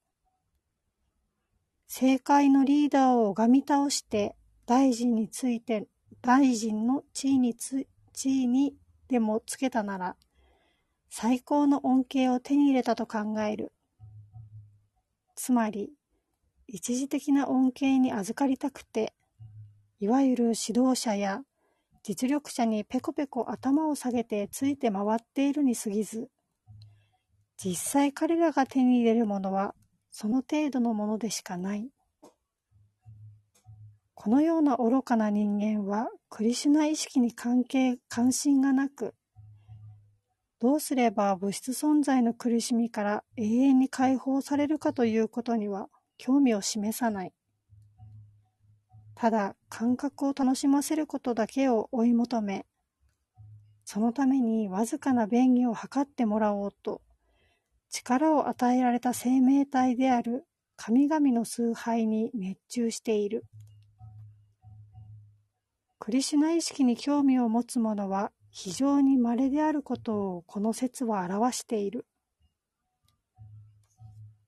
政界のリーダーを拝み倒して大臣について、大臣の地位につ、地位にでもつけたなら、最高の恩恵を手に入れたと考える。つまり、一時的な恩恵に預かりたくて、いわゆる指導者や実力者にペコペコ頭を下げてついて回っているに過ぎず、実際彼らが手に入れるものはその程度のものでしかない。このような愚かな人間は、クリシュナ意識に関係、関心がなく、どうすれば物質存在の苦しみから永遠に解放されるかということには興味を示さない。ただ、感覚を楽しませることだけを追い求め、そのためにわずかな便宜を図ってもらおうと、力を与えられた生命体である神々の崇拝に熱中している。クリシュナ意識に興味を持つ者は非常に稀であることをこの説は表している。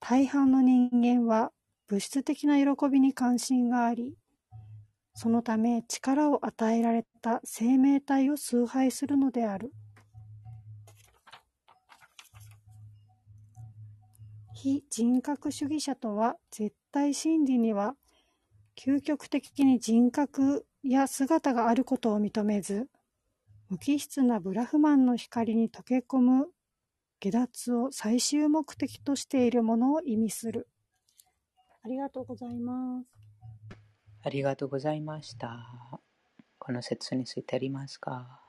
大半の人間は物質的な喜びに関心があり、そのため力を与えられた生命体を崇拝するのである。非人格主義者とは絶対真理には究極的に人格や姿があることを認めず、無機質なブラフマンの光に溶け込む下脱を最終目的としているものを意味する。ありがとうございます。ありがとうございました。この説についてありますか？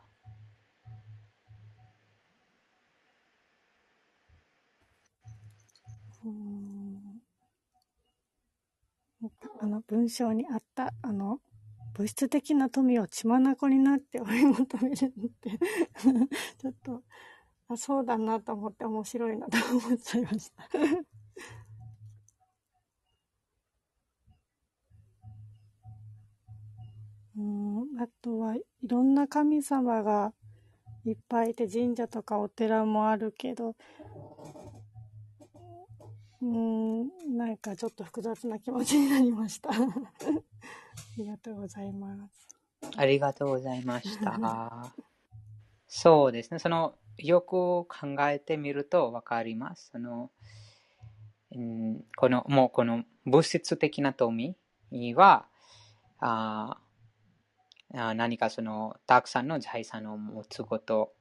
あの文章にあったあの物質的な富を血眼になって追い求めるって。ちょっとあそうだなと思って面白いなと思っちゃいました。うんあとはいろんな神様がいっぱいいて神社とかお寺もあるけどうんなんかちょっと複雑な気持ちになりました。ありがとうございます。ありがとうございました。そうですね。その、よく考えてみるとわかります。その、うんこの、もうこの物質的な富は、ああ何かその、たくさんの財産を持つこと、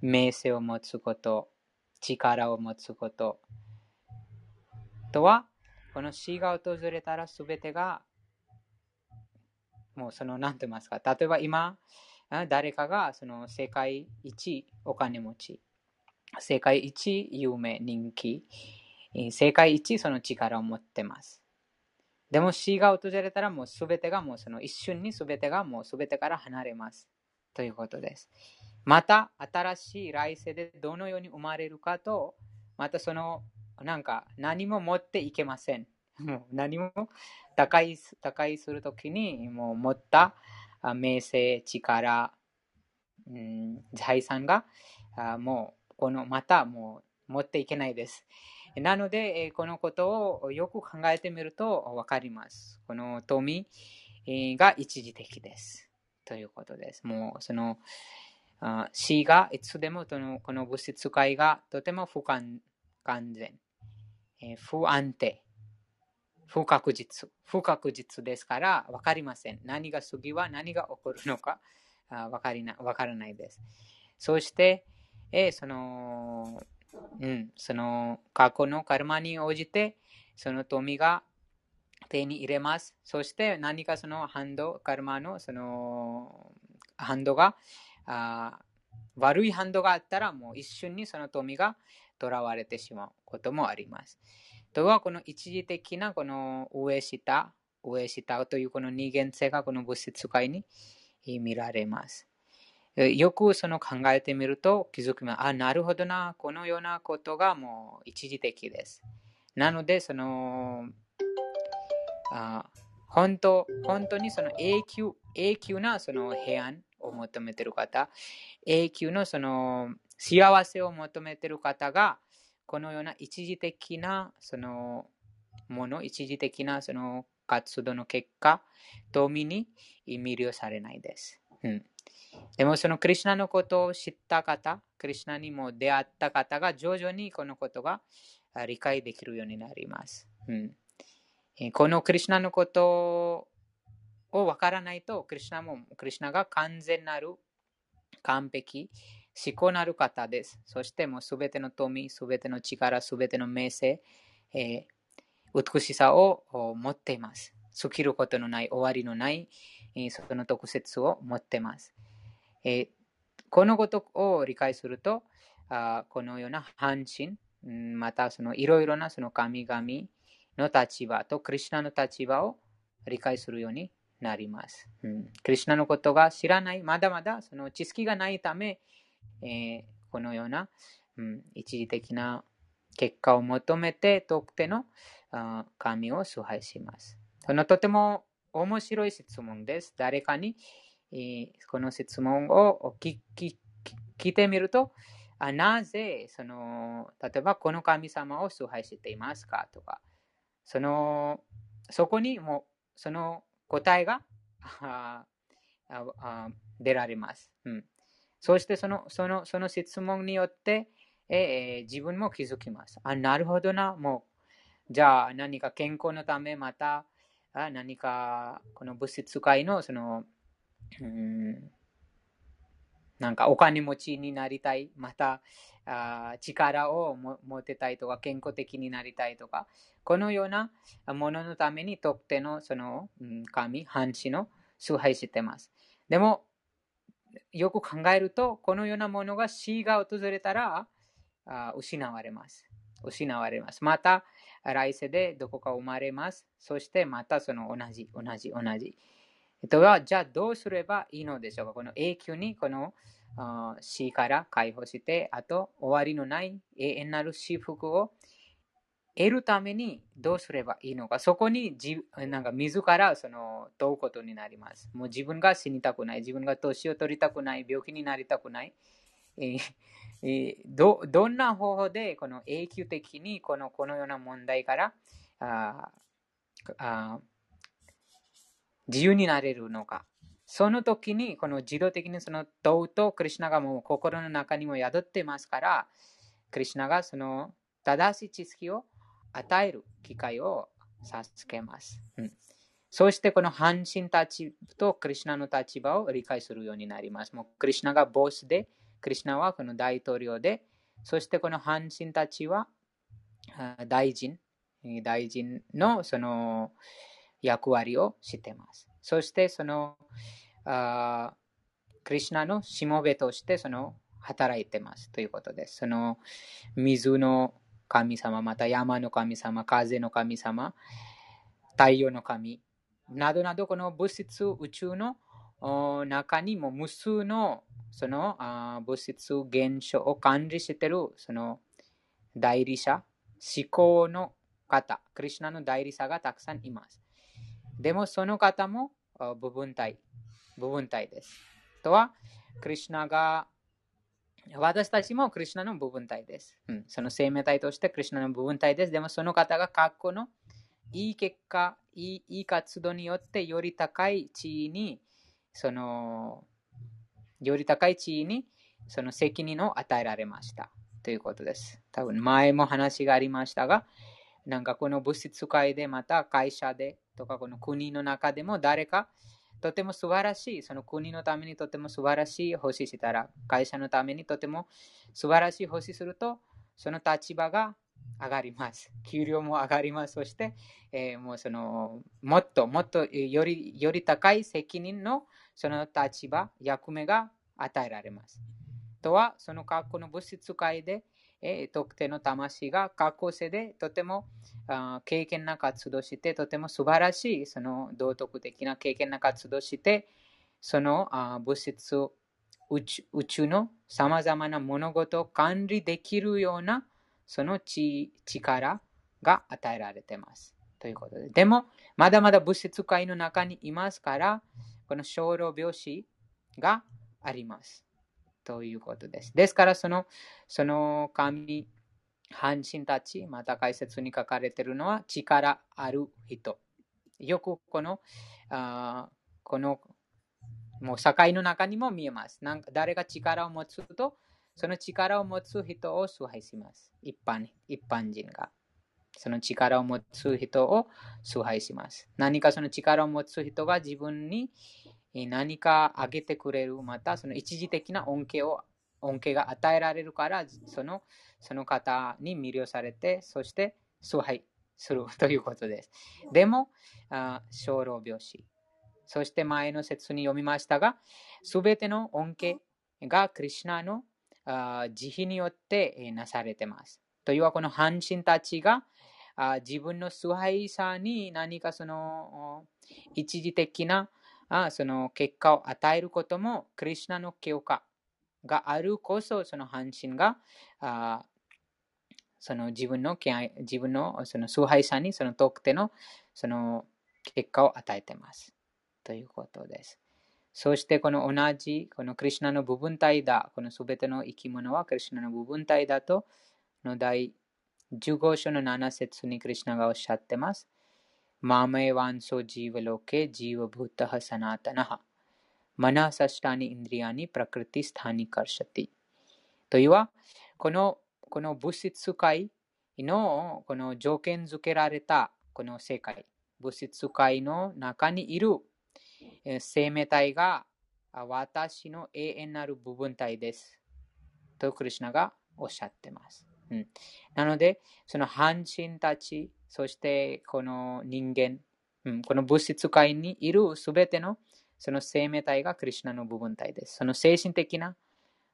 名声を持つこと、力を持つこと、とは、この死が訪れたらすべてがもうその、なんて言いますか、例えば今、誰かがその世界一お金持ち、世界一有名、人気、世界一その力を持ってます。でも死が訪れたらもうすべてがもうその一瞬にすべてがもうすべてから離れます。ということです。また新しい来世でどのように生まれるかと、またそのなんか何も持っていけません。もう何も高い高いするときにもう持った名声、力、うん、財産があもうこのまたもう持っていけないです。なので、このことをよく考えてみるとわかります。この富が一時的です。ということです。もうその死がいつでもこの物質界がとても不完全、えー不安定、不確実、不確実ですから分かりません。何が次は何が起こるのか分かりな分からないです。そして、えーその、うん、その過去のカルマに応じて、その富が手に入れます。そして何かそのハンド、カルマのそのハンドがあ悪いハンドがあったらもう一瞬にその富が囚われてしまうこともあります。とはこの一時的なこの上下、上下というこの二元性がこの物質界に見られます。よくその考えてみると気づきます。あ、なるほどな。このようなことがもう一時的です。なので、その、あ本当、本当にその永久、永久なその平安を求めている方、永久のその幸せを求めている方が、このような一時的なそのもの、一時的なその活動の結果、富に魅了されないです。うん、でもそのクリュナのことを知った方、クリュナにも出会った方が徐々にこのことが理解できるようになります。うんこのクリュナのことをわからないと、クリュナも、クリュナが完全なる、完璧、思考なる方です。そしてもうすべての富、すべての力、すべての名声、えー美しさを持っています。尽きることのない、終わりのない、えーその特質を持っています。えーこのことを理解すると、あこのような半身、またそのいろいろなその神々の立場とクリュナの立場を理解するようになります。うん、クリュナのことが知らない、まだまだその知識がないため、えーこのような、うん、一時的な結果を求めて特定の神を崇拝します。そのとても面白い質問です。誰かに、えーこの質問を聞聞聞いてみると、あなぜその、例えばこの神様を崇拝していますか？とか、その、そこにもその答えが出られます。うん、そしてそのそのその質問によって、えー自分も気づきます。あ、なるほどな、もう、じゃあ何か健康のため、またあ何かこの物質界のその、うん、なんかお金持ちになりたい、またあ力をも持てたいとか、健康的になりたいとか、このようなもののために特定のその、うん神、半紙の崇拝してます。でも、よく考えると、このようなものが死が訪れたらあ失われます。失われます。また、来世でどこか生まれます。そしてまたその同じ、同じ、同じ。とは、じゃあどうすればいいのでしょうか？この永久にこの死から解放して、あと終わりのない永遠なる幸福を得るためにどうすればいいのか、そこにじなんか自らその問うことになります。もう自分が死にたくない、自分が年を取りたくない、病気になりたくない。えー えどどんな方法でこの永久的にこのこのような問題からああ自由になれるのか。その時に、この自動的にその問うと、クリュナがもう心の中にも宿ってますから、クリュナがその正しい知識を与える機会を授けます。うん、そしてこの半身たちとクリュナの立場を理解するようになります。もうクリュナがボスで、クリュナはこの大統領で、そしてこの半身たちは大臣、大臣のその役割をしています。そしてそのあクリュナのしもべとしてその働いてますということです。その水の神様、また山の神様、風の神様、太陽の神などなど、この物質宇宙の中にも無数のその物質現象を管理しているその代理者、思考の方、クリュナの代理者がたくさんいます。でもその方も部分体、部分体です。とは、クリュナが私たちもクリュナの部分体です。うん、その生命体としてクリュナの部分体です。でもその方が過去のいい結果、いい活動によってより高い地位に、その、より高い地位にその責任を与えられました。ということです。多分前も話がありましたが、なんかこの物質界でまた会社でとかこの国の中でも誰かとても素晴らしい、その国のためにとても素晴らしい奉仕したら、会社のためにとても素晴らしい奉仕すると、その立場が上がります。給料も上がります。そして、えー、もうその、もっともっとよりより高い責任のその立場、役目が与えられます。とは、その過去の物質界で、えー、特定の魂が過去世でとてもあ経験な活動して、とても素晴らしいその道徳的な経験な活動して、そのあ物質宇宙宇宙のさまざまな物事を管理できるようなその力が与えられています。ということで。でも、まだまだ物質界の中にいますから、この小老病死があります。ということです。ですから、その、その神、半身たち、また解説に書かれているのは、力ある人。よくこの、あこの、もう境の中にも見えます。なんか誰が力を持つと、その力を持つ人を崇拝します。一般一般人が。その力を持つ人を崇拝します。何かその力を持つ人が自分に何かあげてくれる、またその一時的な恩恵を恩恵が与えられるから、そのその方に魅了されて、そして崇拝するということです。でも、小老病死。そして前の説に読みましたが、すべての恩恵がクリュナの慈悲によってなされています。というは、この半身たちが自分の崇拝者に何かその一時的なあその結果を与えることも、クリュナの教科があるこそ、その半身があその自分の自分のその崇拝者にその特定のその結果を与えてます。ということです。そしてこの同じ、このクリシュナの部分体だ、このすべての生き物はクリシュナの部分体だと、の第15章の7節にクリシュナがおっしゃってます。ममैवांशो जीवलोके जीवभूतः सनातनः。मनःषष्ठानीन्द्रियाणि प्रकृतिस्थानि कर्षति。というは、このこの物質界のこの条件付けられたこの世界、物質界の中にいる生命体が私の永遠なる部分体です。とクリュナがおっしゃってます。うん、なので、その半身たち、そしてこの人間、うん、この物質界にいるすべてのその生命体がクリュナの部分体です。その精神的な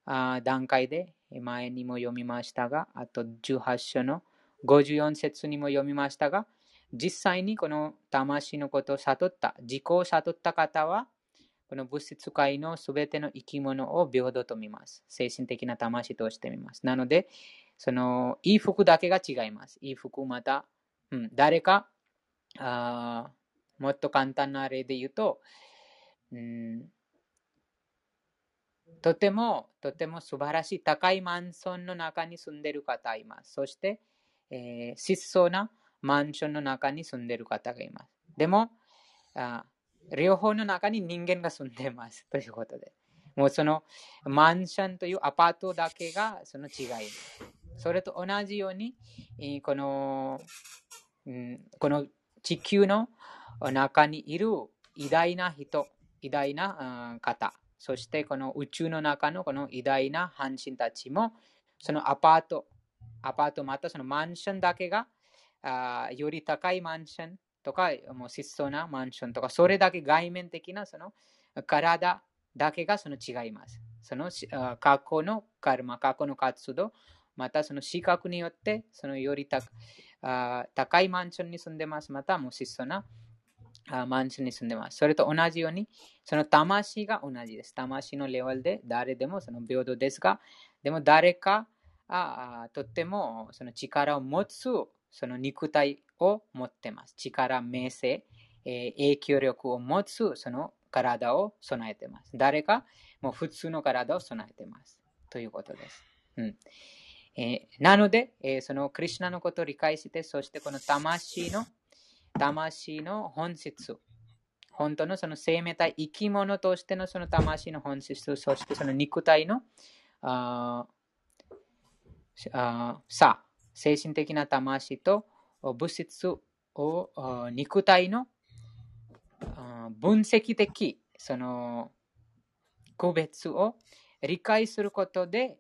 あ段階で前にも読みましたが、あと18章の54節にも読みましたが、実際にこの魂のことを悟った、自己を悟った方は、この物質界のすべての生き物を平等と見ます。精神的な魂として見ます。なので、その、いい服だけが違います。いい服また、うん、誰か、あもっと簡単な例で言うと、うん、とても、とても素晴らしい高いマンションの中に住んでいる方がいます。そして、えー、質素なマンションの中に住んでいる方がいます。でも、あ両方の中に人間が住んでいます ということで。もうそのマンションというアパートだけがその違い。それと同じように、この、この地球の中にいる偉大な人、偉大な方、そしてこの宇宙の中のこの偉大な阪神たちも、そのアパート、アパートまたそのマンションだけが、より高いマンションとか、もう質素なマンションとか、それだけ外面的なその体だけがその違います。その過去のカルマ、過去の活動、またその資格によって、そのより高いマンションに住んでます。またもう質素なマンションに住んでます。それと同じように、その魂が同じです。魂のレベルで誰でもその平等ですが、でも誰かあとってもその力を持つその肉体を持ってます。力、名声、えー、影響力を持つその体を備えてます。誰かもう普通の体を備えてます。ということです。うんえー、なので、えー、そのクリュナのことを理解して、そしてこの魂の魂の本質、本当のその生命体、生き物としてのその魂の本質、そしてその肉体のああさ、精神的な魂と物質を肉体の分析的その区別を理解することで、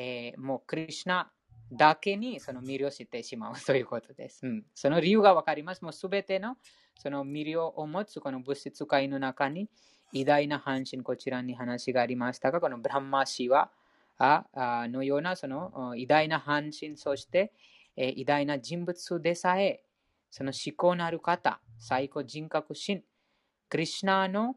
えー、もうクリュナだけにその魅了してしまうということです。うん、その理由がわかります。もうすべてのその魅了を持つこの物質界の中に偉大な半身、こちらに話がありましたが、このブランマシワのようなその偉大な半身、そして、え偉大な人物でさえ、その思考のある方、最高人格心、クリュナの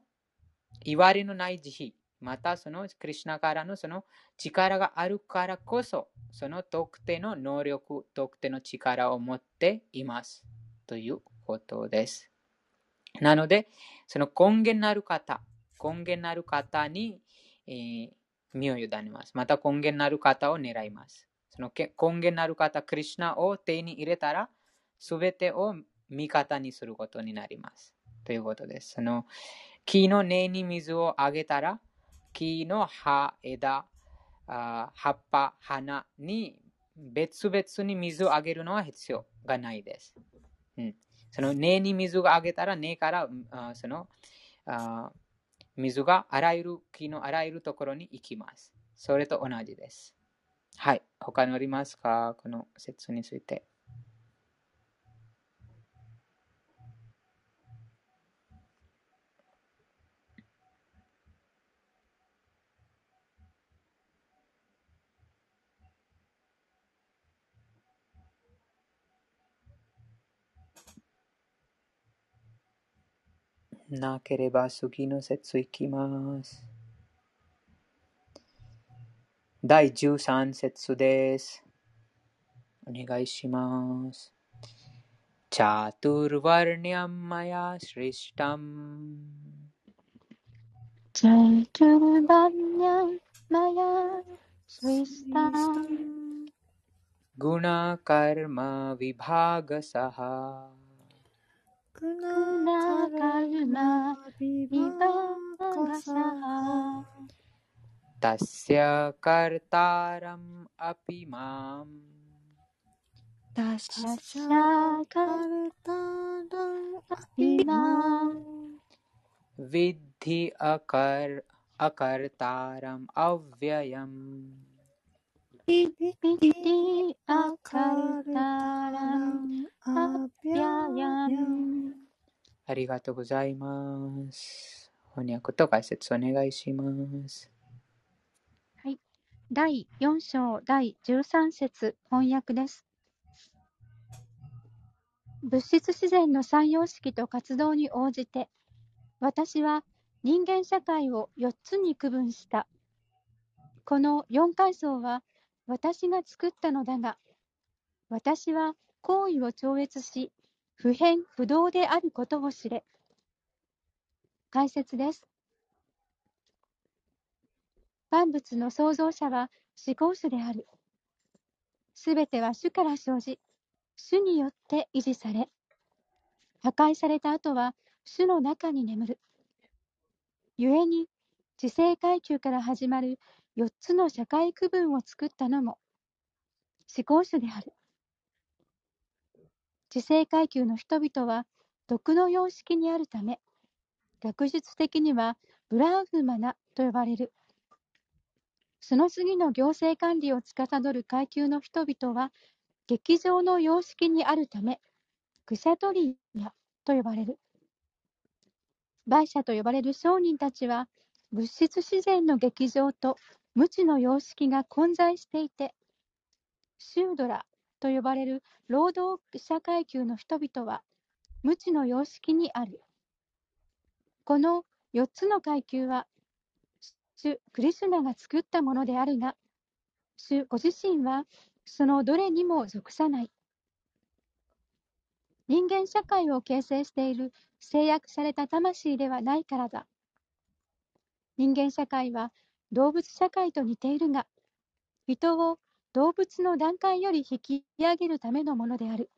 言われのない慈悲、またそのクリュナからのその力があるからこそ、その特定の能力、特定の力を持っていますということです。なので、その根源なる方、根源なる方に、えー、身を委ねます。また根源なる方を狙います。その根源なる方、クリュナを手に入れたら、すべてを味方にすることになります。ということです。その木の根に水をあげたら、木の葉、枝、葉っぱ、花に別々に水をあげるのは必要がないです。うん、その根に水をあげたら根からその水があらゆる木のあらゆるところに行きます。それと同じです。はい。他にありますか？この説について。なければ次の説いきます。第13節です。お願いします。チャトゥルワルニ 그나 तस्य कर्तारम् अपि माम्। तस्य कर्तारम् अपि माम्। विद्धि अकर् अकर्तारम् अव्ययम्। Bibi akartaran ありがとうございます。翻訳と解説お願いします。はい。第四章第十三節翻訳です。物質自然の三様式と活動に応じて、私は人間社会を四つに区分した。この四階層は、私が作ったのだが、私は行為を超越し、不変不動であることを知れ。解説です。万物の創造者は思考主である。すべては主から生じ、主によって維持され、破壊された後は主の中に眠る。故に、地政階級から始まる4つの社会区分を作ったのも、思考主である。地政階級の人々は、毒の様式にあるため、学術的にはブラーフマナと呼ばれる。その次の行政管理を司る階級の人々は、劇場の様式にあるため、クシャトリーヤと呼ばれる。売者と呼ばれる商人たちは、物質自然の劇場と無知の様式が混在していて、シュードラと呼ばれる労働者階級の人々は、無知の様式にある。この4つの階級は、主クリシュナが作ったものであるが、主ご自身はそのどれにも属さない。人間社会を形成している制約された魂ではないからだ。人間社会は動物社会と似ているが、人を動物の段階より引き上げるためのものである。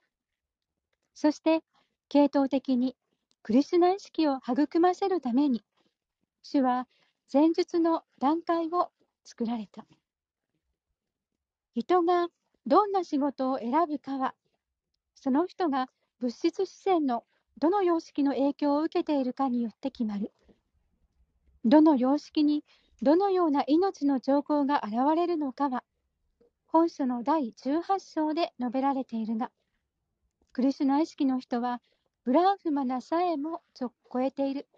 そして、系統的にクリシュナ意識を育ませるために、主は前述の段階を作られた。人がどんな仕事を選ぶかは、その人が物質自然のどの様式の影響を受けているかによって決まる。どの様式にどのような命の兆候が現れるのかは、本書の第18章で述べられているが、クリシュナ意識の人は、ブラーフマナさえも超えている。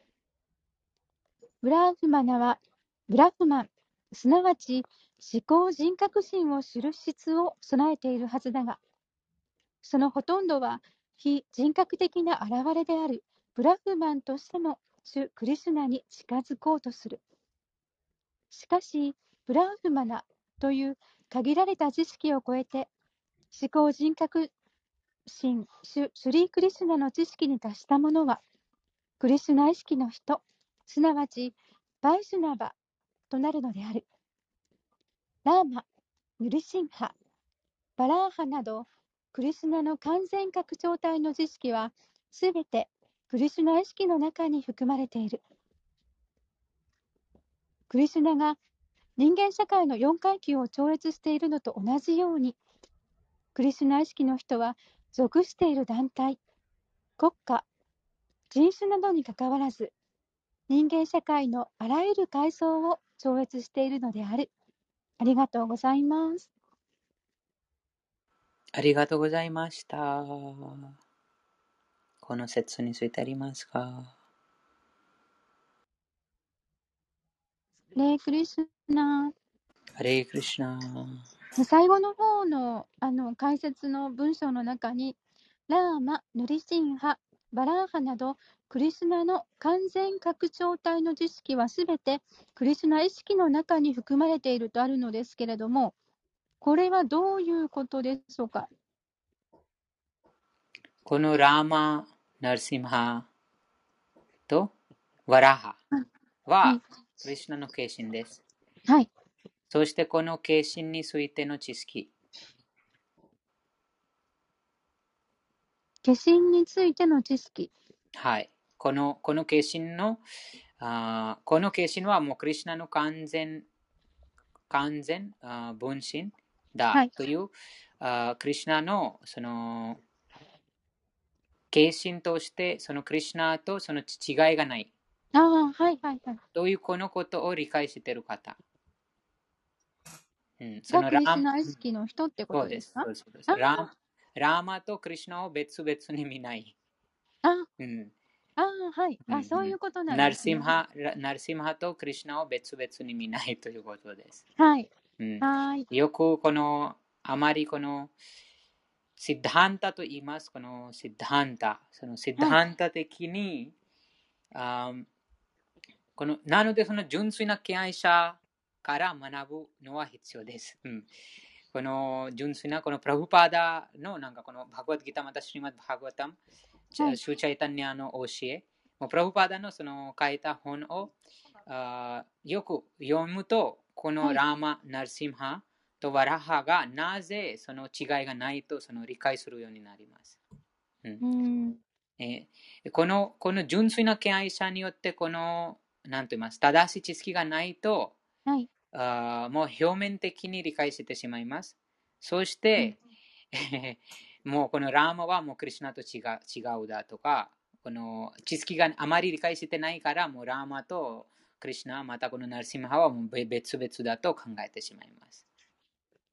ブラーフマナは、ブラフマン、すなわち思考人格心を知る質を備えているはずだが、そのほとんどは非人格的な現れであるブラフマンとしての主クリシュナに近づこうとする。しかし、ブラウフマナという限られた知識を超えて、思考人格心主スリークリシュナの知識に達した者は、クリシュナ意識の人、すなわちバイシュナバとなるのである。ラーマ、ヌリシンハ、バラーハなど、クリシュナの完全拡張体の知識は、すべてクリシュナ意識の中に含まれている。クリシュナが人間社会の4階級を超越しているのと同じように、クリシュナ意識の人は属している団体、国家、人種などにかかわらず、人間社会のあらゆる階層を超越しているのである。ありがとうございます。ありがとうございました。この説についてありますか？レイクリスナハレイクリシナ最後の方のあの解説の文章の中に、ラーマ、ヌリシンハ、バラーハなど、クリスナの完全拡張体の知識はすべてクリスナ意識の中に含まれているとあるのですけれども、これはどういうことでしょうか？このラーマ、ナルシムハとワラハはクリスナの化身です。はい。そしてこの化身についての知識。化身についての知識。はい。このこの化身のあこの化身はもうクリュナの完全完全あ分身だという、はい、あクリュナのその化身としてそのクリュナとその違いがない。ああ、はいはいはい。というこのことを理解している方？うん、そのラーマ意識の人ってことですか？そうです。そうですラーマとクリュナを別々に見ない。あ、うん、あはい。あ、そういうことなんですね。ナルシムハ、ナルシムハとクリシナを別々に見ないということです。はい。うん、はいよくこの、あまりこの、シッダンタと言います。このシッダンタ。そのシッダンタ的に、はい、あこのなのでその純粋な敬愛者から学ぶのは必要です。うん、この純粋なこのプラブパーダのなんかこのバグワッドギターまたシリマッバグワタムシュチャイタニアの教え、プラブパダのその書いた本をあよく読むと、このラーマ・ナルシムハとワラハがなぜその違いがないとその理解するようになります。うん。えー、このこの純粋な敬愛者によってこの何と言います。正しい知識がないと、はい、あもう表面的に理解してしまいます。そして、うん、もうこのラーマはもうクリュナと違う違うだとか、この知識があまり理解してないから、もうラーマとクリュナ、またこのナルシマハはもう別々だと考えてしまいます。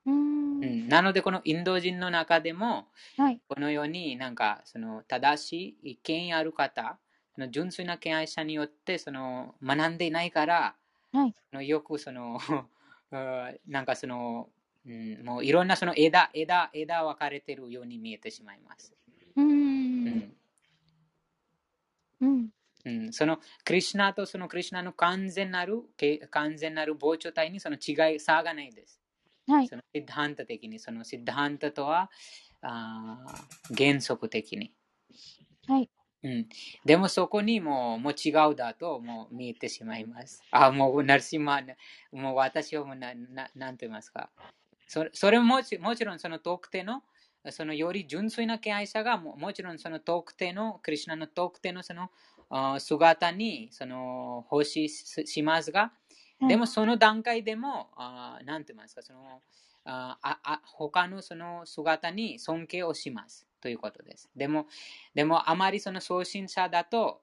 うん。なので、このインド人の中でも、はい、このようになんかその正しい権威ある方、その純粋な敬愛者によってその学んでいないから、はい、のよくその なんかその、うん、もういろんなその枝、枝、枝分かれてるように見えてしまいます。うん。うん。うん、そのクリュナとそのクリュナの完全なる完全なる膨張体にその違い差がないです。はい、そのシッダンタ的に、そのシッダンタとはあ原則的に。はい。うん、でもそこにもうもう違うだともう見えてしまいます。あ、もうナルシマ、もう私はもうなななんと言いますか。そそれももちろんその特定のそのより純粋な敬愛者がももちろんその特定のクリュナの特定のその姿にその奉仕しますが、でもその段階でも、あなんて言いますか、そのああ他のその姿に尊敬をしますということです。でも、でもあまりその送信者だと、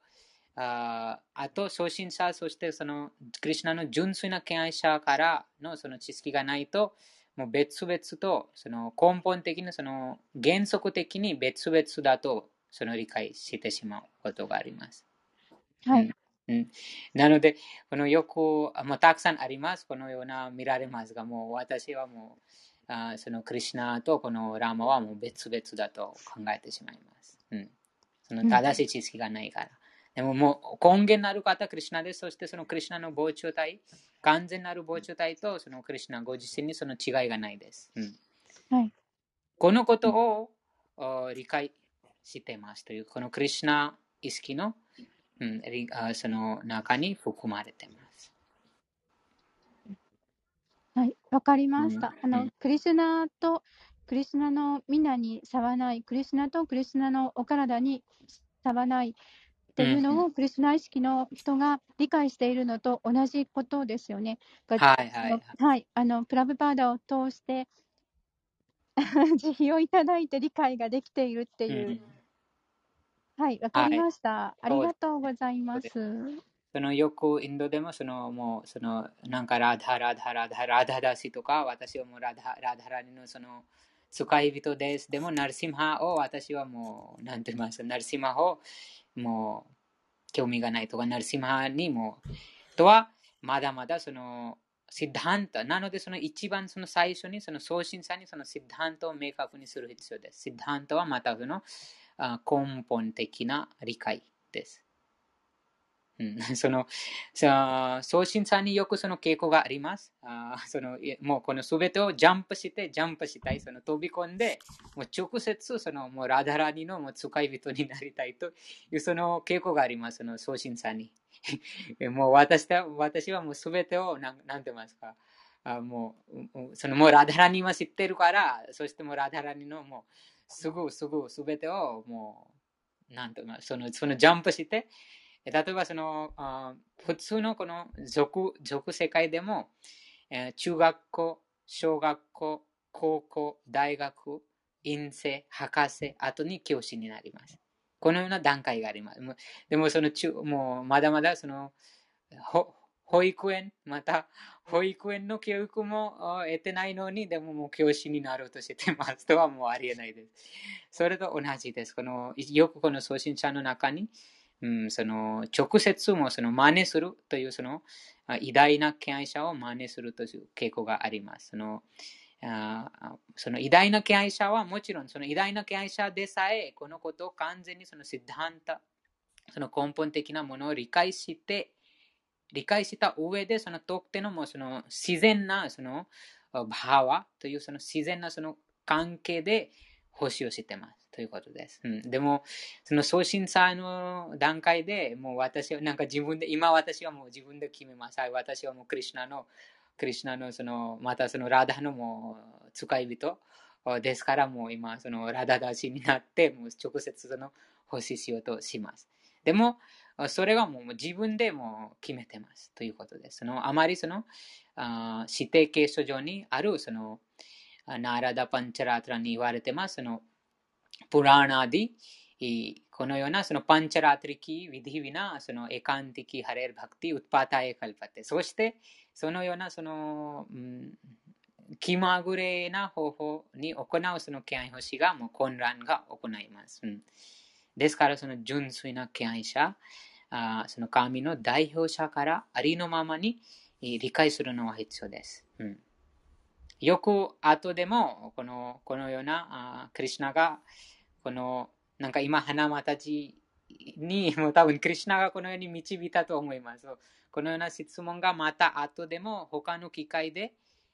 ああと送信者、そしてそのクリュナの純粋な敬愛者からのその知識がないと、もう別々とその根本的にその原則的に別々だとその理解してしまうことがあります。はい。うん、なので、このよく、もうたくさんあります。このような見られますが、もう私はもう、あそのクリュナとこのラーマはもう別々だと考えてしまいます。うん、その正しい知識がないから。うん、でももう根源なる方、クリュナです。そしてそのクリュナの膨張体、完全なる膨張体とそのクリュナご自身にその違いがないです。うんはい、このことを、理解してますという、このクリュナ意識のうん、その中に含まれてます。はい、わかりました。うん、あの、クリスナとクリスナの皆に差はない、クリスナとクリスナのお体に差はないっていうのを、クリスナ意識の人が理解しているのと同じことですよね。はいはいはい。はい、あのプラブパーダを通して 慈悲をいただいて理解ができているっていう。うんはい、わかりました、はい。ありがとうございます。そのよくインドでもそのもうそのなんかラダラダラダラダダシとか私はもうラダラダラニのその使い人です。でもナルシムハを私はもうなんて言いますかナルシムハをもう興味がないとかナルシムハにもとはまだまだそのシッダンタなのでその一番その最初にその送信者にそのシッダンタを明確にする必要です。シッダンタはまたその根本的な理解です。うん、その送信者によくその傾向があります。あ そのもうこのすべてをジャンプして、ジャンプしたい、その飛び込んで、もう直接そのもうラダラニのもう使い人になりたいという その傾向があります、その送信者に。もう私は私はもうすべてをなん、なんて言いますか、あもうそのもうラダラニは知ってるから、そしてもうラダラニのもうすぐすぐすべてをもう、なんとそのそのジャンプして、例えばそのあ普通のこの俗俗世界でも、えー、中学校、小学校、高校、大学、院生、博士、後に教師になります。このような段階があります。でもその中、もうまだまだその保育園、また保育園の教育も得てないのに、でももう教師になろうとしてますとはもうありえないです。それと同じです。このよくこの送信者の中に、うん、その直接もその真似するというその偉大な敬愛者を真似するという傾向があります。そのあその偉大な敬愛者はもちろんその偉大な敬愛者でさえこのことを完全にそのシッダンタその根本的なものを理解して理解した上で、その特定のもその自然なそのバワというその自然なその関係で奉仕をしてます。ということです。うん、でも、その送信者の段階でもう私はなんか自分で、今私はもう自分で決めます。私はもうクリュナのクリュナのその、またそのラダのもう使い人ですから、もう今、そのラダダシになって、もう直接その奉仕しようとします。でも、それはもう自分でも決めてますということです。そのあまりそのあ指定形書上にあるそのナーラダ・パンチャラトラに言われてます。そのプラーナディ、このようなそのパンチャラトリキウ、ィディビナ、そのエカンティキ、ハレル・バクティ、ウッパタエカルパテ。そして、そのようなその、うん、気まぐれな方法に行うその敬愛星がもう混乱が行います。うん、ですから、その純粋な敬愛者、あその神の代表者からありのままに理解するのは必要です。うん、よく後でもこのこのようなあクリュナがこのなんか今花またちにも多分クリュナがこのように導いたと思います。このような質問がまた後でも他の機会で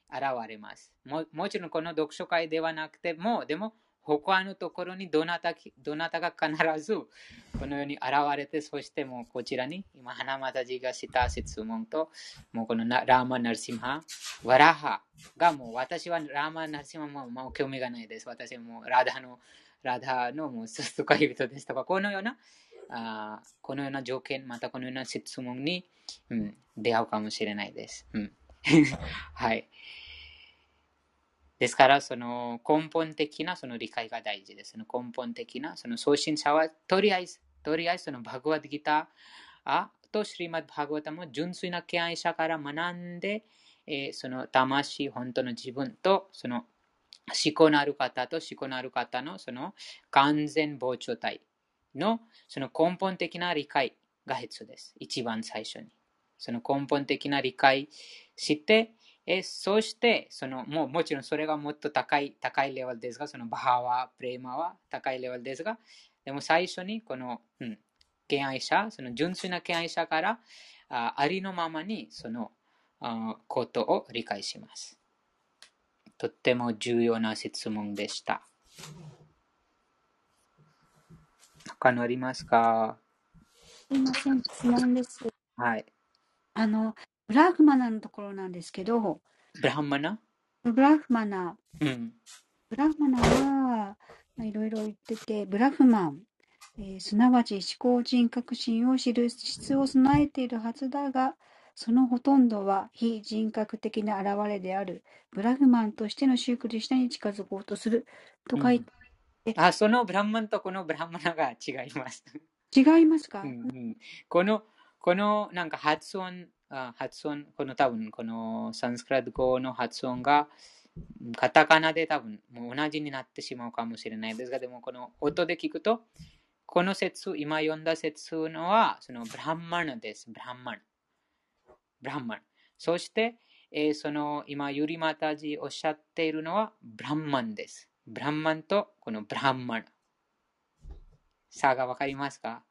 現れます。ももちろんこの読書会ではなくても、でも他のところにどなたどなたが必ずこのように現れて、そしてもうこちらに今、花又じがした質問と、もうこのラーマ・ナルシムハ、ワラハがもう私はラーマ・ナルシムハももう興味がないです。私はもうラダの、ラダのもうススカイ人ですとか、このようなあこのような条件、またこのような質問に、うん、出会うかもしれないです。うん、はい。ですから、その根本的なその理解が大事です。根本的なその送信者は、とりあえず、とりあえずそのバグワッドギターとシリマッバグワタも純粋な敬愛者から学んで、えー、その魂、本当の自分と、その思考のある方と思考のある方のその完全膨張体のその根本的な理解が必要です。一番最初に。その根本的な理解して、えそして、そのもうもちろんそれがもっと高い高いレベルですが、そのバハワ、プレーマは高いレベルですが、でも最初にこの、うん、敬愛者、その純粋な敬愛者からあありのままにそのあことを理解します。とっても重要な質問でした。他のありますか？すいません、質問です。はい。あの、ブラフマナのところなんですけど、ブラフマナ？ブラフマナ。うん。ブラフマナは、いろいろ言ってて、ブラフマン、えー、すなわち思考人格心を知る質を備えているはずだが、そのほとんどは非人格的な現れである。ブラフマンとしてのシュークリシナに近づこうとする。と書いて、うん、あそのブラフマンとこのブラフマナが違います。違いますか、うんうん、このこのなんか発音、あ発音、この多分このサンスクラット語の発音がカタカナで多分もう同じになってしまうかもしれないですが、でもこの音で聞くと、この説、今読んだ説のは、そのブランマナです。ブランマナ。ブランマナ。そして、えー、その今、ユリマタジおっしゃっているのは、ブランマンです。ブランマンとこのブランマナ。差がわかりますか？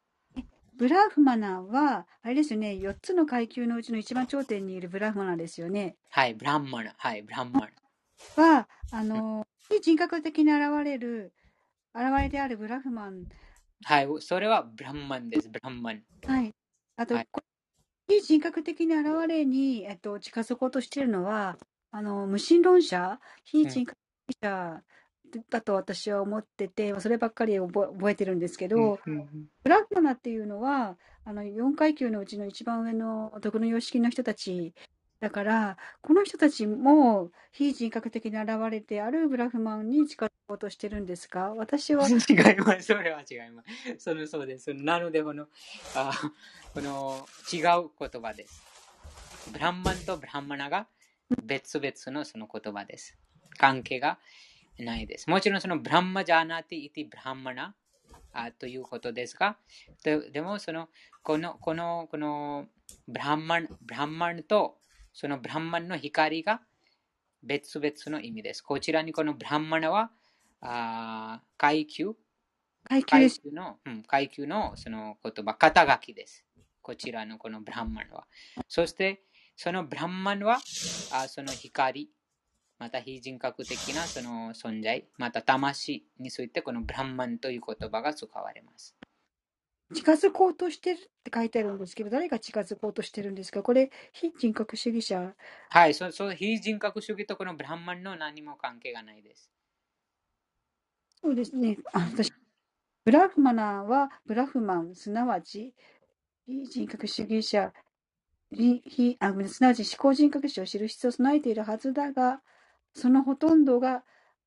ブラフマナは、あれですよね、4つの階級のうちの一番頂点にいるブラフマナですよね。はい、ブランマナ。はい、ブランマナ。は、あの、非人格的に現れる、現れであるブラフマン。はい、それはブランマンです、ブランマン。はい。あと、はい、非人格的な現れに、えっと、近づこうとしているのは、あの、無神論者、非人格的者？だと私は思ってて、そればっかり覚えてるんですけど、ブラグマナっていうのは、あの4階級のうちの一番上の徳の様式の人たちだから、この人たちも非人格的に現れてあるブラフマンに近づこうとしてるんですか私は。違います。それは違います。そのそうです。なので、この、あこの違う言葉です。ブランマンとブランマナが別々のその言葉です。関係がないです。もちろんそのブランマジャーナティイティブランマナということですが、ででもそのこのこのこのブランマンブランマンとそのブランマンの光が別々の意味です。こちらにこのブランマナはあ階級階級の、うん、階級のその言葉、肩書きです。こちらのこのブランマンは。そして、そのブランマンはあその光また非人格的なその存在、また魂についてこのブランマンという言葉が使われます。近づこうとしてるって書いてあるんですけど、誰が近づこうとしてるんですか？これ、非人格主義者。はい、そう、そう、非人格主義とこのブランマンの何も関係がないです。そうですね。あ私、ブラフマナはブラフマン、すなわち、非人格主義者、非非あすなわち思考人格者を知る必要を備えているはずだが、そのほとんどが、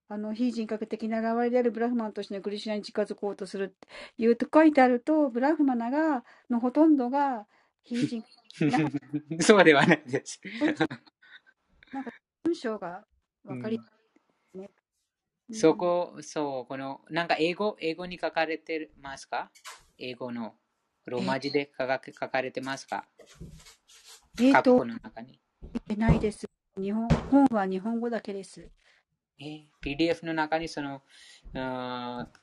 あの非人格的な現れであるブラフマンとしてのクリシュナに近づこうとするっていうと書いてあると、ブラフマナがのほとんどが非人なんかそうではないです。文章が分かり、ねそこ、そう、この、なんか英語、英語に書かれてますか？英語のローマ字で書か書かれてますか？えっ括弧と、の中に。ないです。日本、本は日本語だけです。PDF の中にその、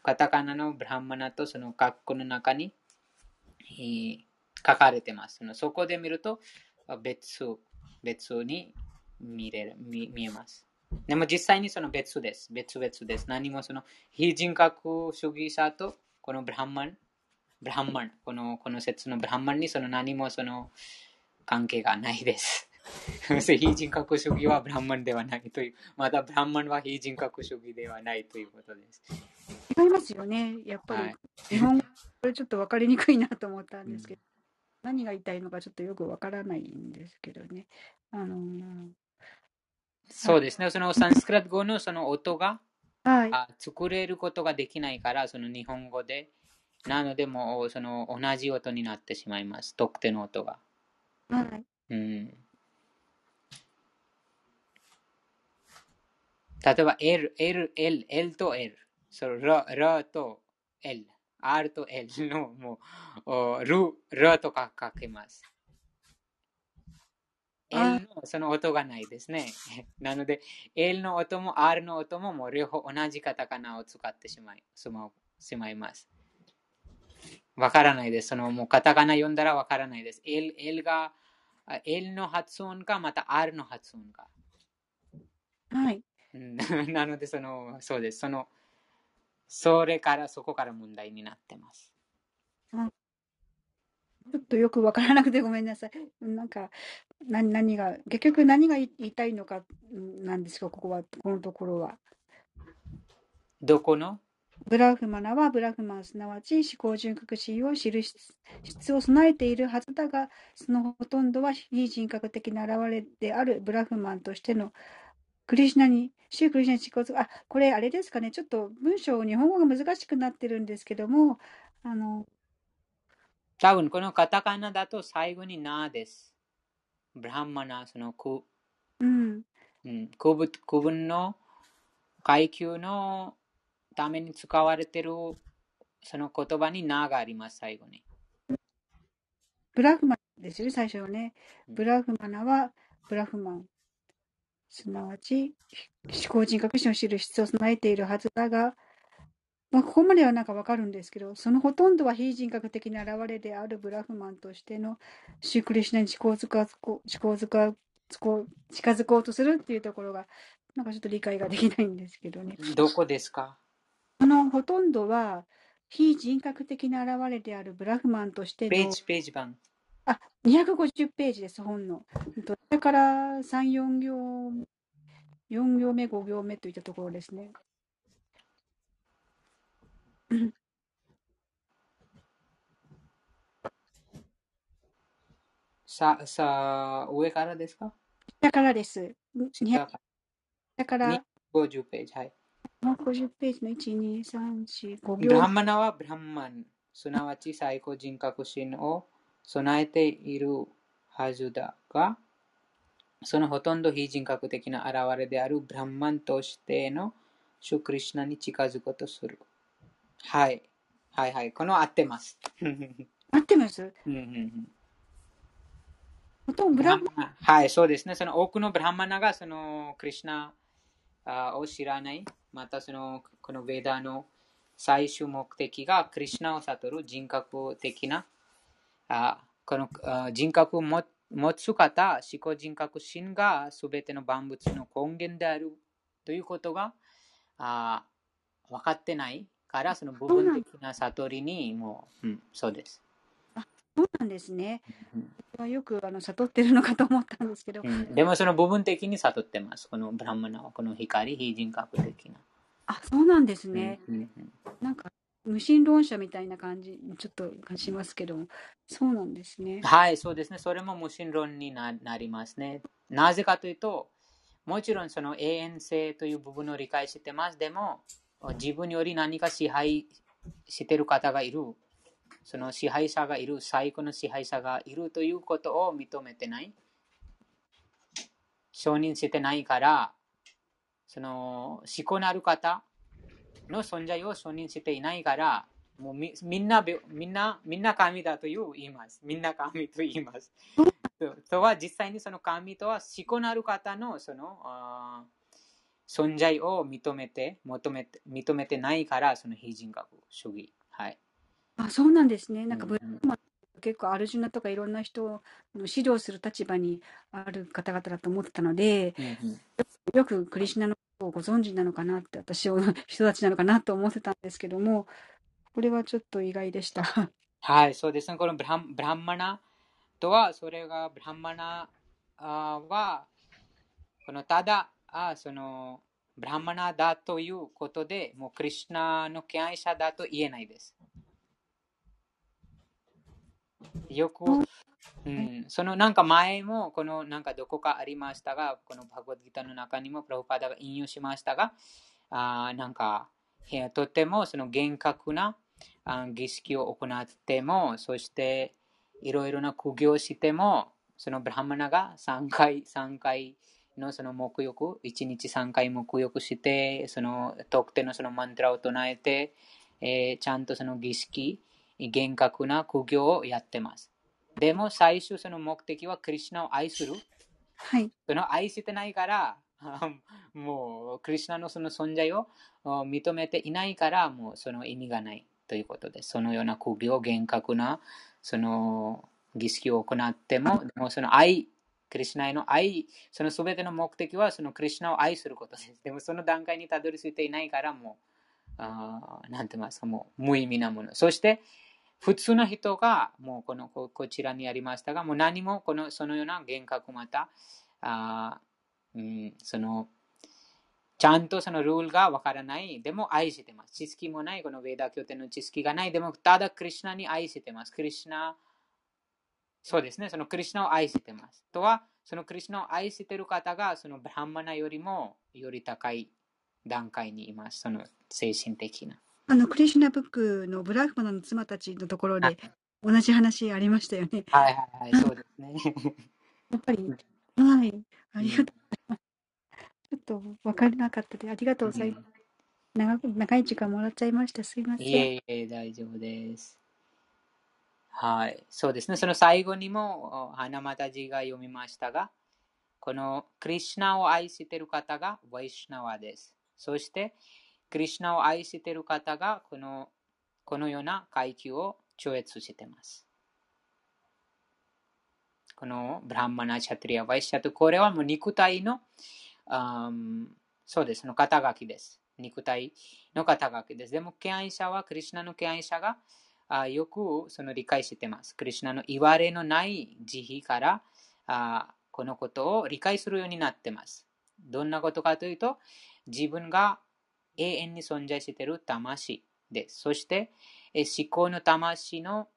カタカナのブランマナとその括弧の中に、書かれてます。そこで見るとあ別、別に見れる見見えます。でも実際にその別です。別々です。何もその非人格主義者とこのブランマン、ブランマン、このこの説のブランマンにその何もその関係がないです。非人格主義はブランマンではないという、またブランマンは非人格主義ではないということです。違いますよね。やっぱり、はい日本語、これちょっと分かりにくいなと思ったんですけど、何が言いたいのかちょっとよく分からないんですけどね。あのーそうですね。そのサンスクラット語のその音がはい。あ作れることができないから、その日本語で。なので、もうその同じ音になってしまいます。特定の音が。はい。うん、例えば L、L、L、L と L。そのラ、ラと L。R と L のもう、おル、ラとか書けます。あ L のその音がないですね。なので、L の音も R の音ももう両方同じカタカナを使ってしまいしまうしまいます。わからないです。そのもうカタカナ読んだらわからないです。L, L があ L の発音かまた R の発音か。はい。うん なので、その、そうです。その、それからそこから問題になってます。ちょっとよく分からなくてごめんなさい。なんか、何何が、結局何が言いたいのかうんなんですか、ここは、このところは。どこの？ブラフマナはブラフマン、すなわち思考人格心を知る質質を備えているはずだが、そのほとんどは非人格的な現れであるブラフマンとしてのクリシュナに、シュークリシュナに近づく、あ、これあれですかね、ちょっと文章、日本語が難しくなってるんですけども、あの、多分このカタカナだと最後になです。ブラハマナ、そのく、うん、うん、区分区分の階級のために使われているその言葉にながあります、最後に。ブラフマンですよね、最初はね。うんブラフマナはブラフマン。すなわち、思考人格心を知る質を備えているはずだが、まあ、ここまではなんかわかるんですけど、そのほとんどは非人格的な現れであるブラフマンとしてのシュークリシュナに近づか思考づか近づこうとするっていうところが、なんかちょっと理解ができないんですけどね。どこですか？そのほとんどは非人格的な現れであるブラフマンとしてのページ、ページ版。あ、250ページです、本の。うんとそれから3、4行、4行目、5行目といったところですね。さ、さ、上からですか？下からです。下200か下から50ページ。はい。50ページの1、2、3、4、5ブラ行ハマナはブラハマン、すなわち最高人格心を備えているはずだが、そのほとんど非人格的な現れであるブラハマンとしてのシュクリシュナに近づこうとする。はい。はいはい。この合ってます。うん合ってます？うんうんほとんどブラフマン、はい、そうですね。その多くのブラハマナがそのクリシュナあを知らない。またそのこのヴェダの最終目的がクリシュナを悟る人格的なあこのあ人格を持持つ方、思考人格心がすべての万物の根源であるということがあ分かってないから、その部分的な悟りにもう、うん、そうです。そうなんですね。よくあの悟ってるのかと思ったんですけど、うん、でもその部分的に悟ってます。このブラハマナは、この光、非人格的な。あ、そうなんですね。うんうんうんなんか無神論者みたいな感じ、ちょっと感じますけども、そうなんですね。はい、そうですね。それも無神論にななりますね。なぜかというと、もちろんその永遠性という部分を理解してます。でも、自分より何か支配してる方がいる。その支配者がいる、最高の支配者がいるということを認めてない。承認してないから、その思考のある方の存在を承認していないから、もうみみんなべみんなみんな神だと言います。みんな神と言います。ととは実際にその神とは思考のある方のそのあー存在を認めて求めて認めてないからその非人格主義。はい。あ、そうなんですね。なんかブラマン結構アルジュナとかいろんな人をの指導する立場にある方々だと思ってたので、うんうんよくクリシュナのをご存知なのかなって、私は 人たちなのかなと思ってたんですけども、これはちょっと意外でした。はい、そうですね。このブランブランマナとは、それがブランマナは、このただ、あそのブランマナだということで、もうクリシュナの敬愛者だと言えないです。よく、うん、そのなんか前も、このなんかどこかありましたが、このバグワッドギターの中にもプラブパダが引用しましたが、あーなんか、えーとてもその厳格なあ儀式を行っても、そしていろいろな苦行をしても、そのブラハマナが3回、3回のその沐浴、1日3回沐浴して、その特定のそのマントラを唱えて、えーちゃんとその儀式、厳格な苦行をやってます。でも最終その目的はクリシュナを愛する？はい。その愛してないから、あ もうクリシュナのその存在をあ認めていないから、もうその意味がないということです。そのような苦行、厳格なその儀式を行っても、でもその愛、クリシュナへの愛、その全ての目的はそのクリシュナを愛することです。でもその段階にたどり着いていないから、もう、あーなんて言いますか、もう無意味なもの。そして、普通の人が、もうこのここちらにありましたが、もう何もこのそのような厳格また、あうん、そのちゃんとそのルールがわからない、でも愛してます。知識もない、このヴェーダ経典の知識がない、でもただクリシュナに愛してます。クリシュナ、そうですね、そのクリシュナを愛してます。とは、そのクリシュナを愛してる方が、そのブラハンマナよりもより高い段階にいます。その精神的な。あの、クリシュナブックのブラフマナの妻たちのところはいで同じ話ありましたよね。はいはいはい、そうですね。やっぱり、はい。ありがとうございます。ちょっと分からなかったで、ありがとうございます。長く長い時間もらっちゃいました。すいません。いえいえ、大丈夫です。はい、そうですね。その最後にも、お花またじが読みましたが、このクリシュナを愛している方がワイシュナワです。そして、クリシュナを愛している方がこのこのような階級を超越しています。このブランマナ、チャトリア、ワイシャと、これはもう肉体の、あーそうです、の肩書きです。肉体の肩書きです。でも、敬愛者は、クリシュナの敬愛者があよくその理解しています。クリシュナの言われのない慈悲からあこのことを理解するようになっています。どんなことかというと、自分が永遠に存在している魂です。そして、思考の魂の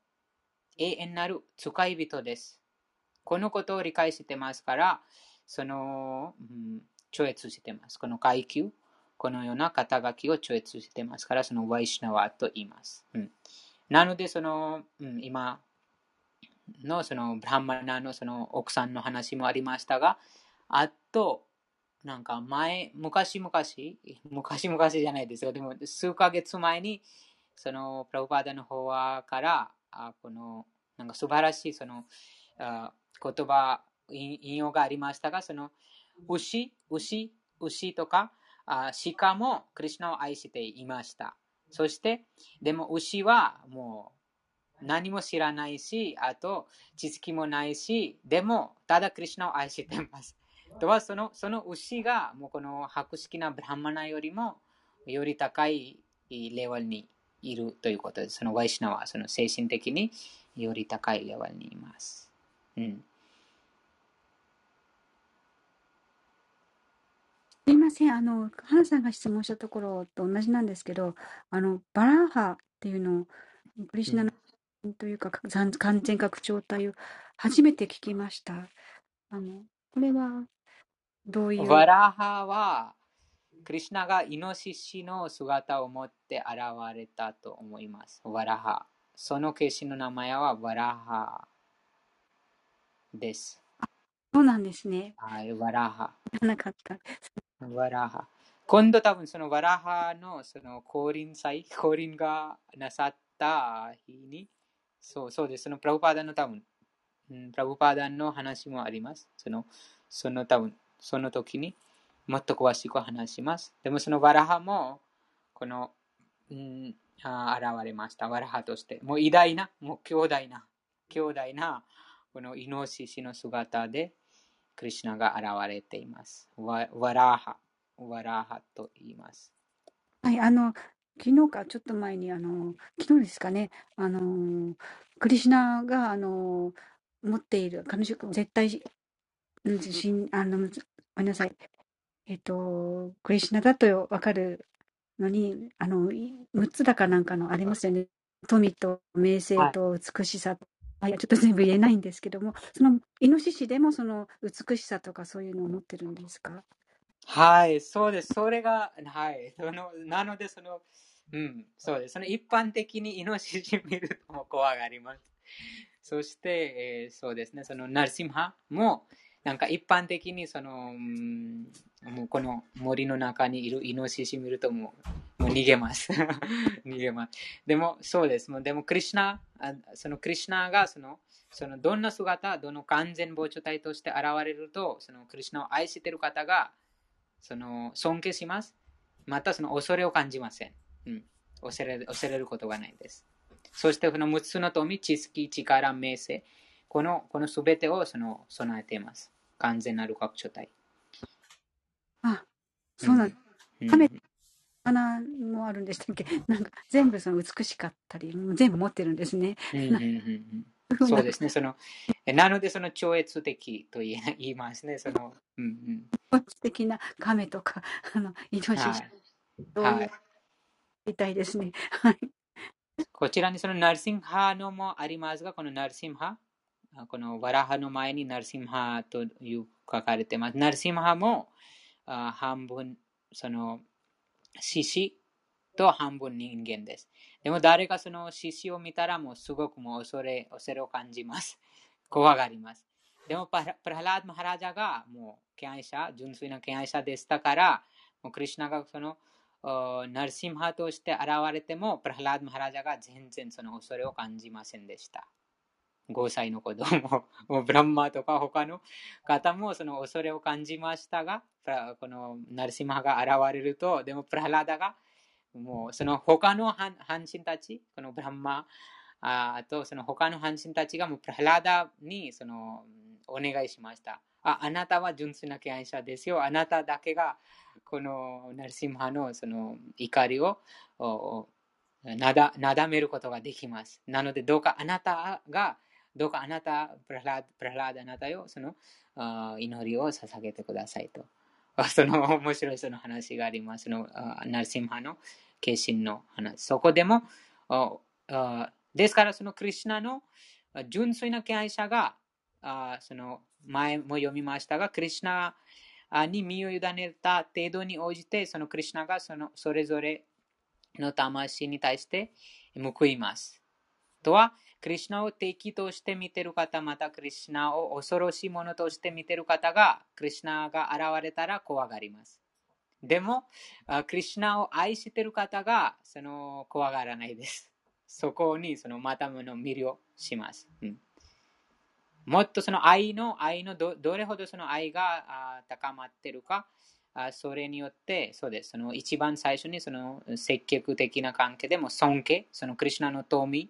永遠なる使い人です。このことを理解してますから、その、うん超越してます。この階級、このような肩書きを超越してますから、そのワイシナワと言います。うんなので、その、うん今のそのブラハマナのその奥さんの話もありましたが、あと、なんか前、昔々、昔々じゃないですよ。でも数ヶ月前に、そのプラブパーダの方から、あこの、なんか素晴らしいそのあ言葉、引用がありましたが、その牛、牛、牛とか、あ鹿もクリシュナを愛していました。そして、でも牛はもう何も知らないし、あと知識もないし、でもただクリシュナを愛しています。とはそのその牛がもうこの博識なブラハマナよりもより高いレベルにいるということです。そのワイシナはその精神的により高いレベルにいます。うん、すいません。あの、花さんが質問したところと同じなんですけど、あの、バラーハっていうのを、クリシナの、というか、完全拡張体を初めて聞きました。あの、これは、どういう？バラーハは、クリシナがイノシシの姿を持って現れたと思います。ワラハ。その化身の名前はワラハです。そうなんですね。はい、ワラハ。なかった。ワラハ。今度多分そのワラハのその降臨祭、降臨がなさった日に、そうそうです。そのプラブパーダの多分、うん、プラブパーダの話もあります。その、その多分、その時にもっと詳しく話します。でもそのワラハも、この、うん、あ現れました。ワラハとして。もう偉大な、もう兄弟な、兄弟な、このイノシシの姿で、クリシナが現れています。ワワラハ、ワラハと言います。はい、あの、昨日かちょっと前に、あの、昨日ですかね、あの、クリシナが、あの、持っている、彼女、絶対、あの、ごめんなさい、えっと、クリシュナだとわかるのに、あの、6つだかなんかのありますよね。富と名声と美しさ。はい、ちょっと全部言えないんですけども、そのイノシシでもその美しさとかそういうのを持ってるんですか？はい、そうです。それが、はい。そのなので、その、うん、そうです。その一般的にイノシシ見るとも怖がります。そして、えー、そうですね、そのナルシムハも、なんか一般的にその、うん、もうこの森の中にいるイノシシ見るともうもう逃げます。逃げます。でもそうです。でもクリュナ、そのクリュナがそのそのどんな姿、どの完全膨張体として現れると、そのクリュナを愛している方がその尊敬します。またその恐れを感じません。うん、恐れ恐れることがないです。そしてこの6つの富、知識、力、名声、このこの全てをその備えています。完全なる拡張体。あ、そうなんだ。亀、花もあるんでしたっけ？なんか全部その美しかったり、全部持ってるんですね。そうですね。そのなので、その超越的と言いますね。その、うんうん。超越的な亀とか、あの、イノシシ。はい。みたいですね。はい。こちらにそのナルシンハのもありますが、このナルシンハ、このワラハの前にナルシンハという書かれてます。ナルシンハも、半分、その、獅子と半分人間です。でも誰がその獅子を見たらもうすごくもう恐れ、恐れを感じます。怖がります。でもプラハラード・マハラジャがもう敬愛者、純粋な敬愛者でしたから、もうクリュナがそのナルシンハとして現れても、プラハラード・マハラジャが全然その恐れを感じませんでした。5歳の子供 もブランマーとか他の方もその恐れを感じましたが、このナルシマが現れると、でもプラハラダがもうその他の半身たち、このブランマーあとその他の半身たちがもうプラハラダにそのお願いしました。ああなたは純粋な敬愛者ですよ。あなただけがこのナルシムハのその怒りをなだなだめることができます。なのでどうかあなたがどうかあなた、プラハラーダあなたよ、その祈りを捧げてくださいと。その面白いその話があります。そのナルシムハの化身の話。そこでも、ですからそのクリュナの純粋な敬愛者が、その前も読みましたが、クリュナに身を委ねた程度に応じて、そのクリュナがそのそれぞれの魂に対して報います。とは、クリュナを敵として見ている方、またクリュナを恐ろしいものとして見ている方が、クリュナが現れたら怖がります。でも、クリュナを愛している方が、その怖がらないです。そこにそのまたもの魅了します。うん、もっとその愛の、愛のどどれほどその愛が高まっているか、それによって、そうです。その一番最初にその積極的な関係でも尊敬、そのクリュナの富、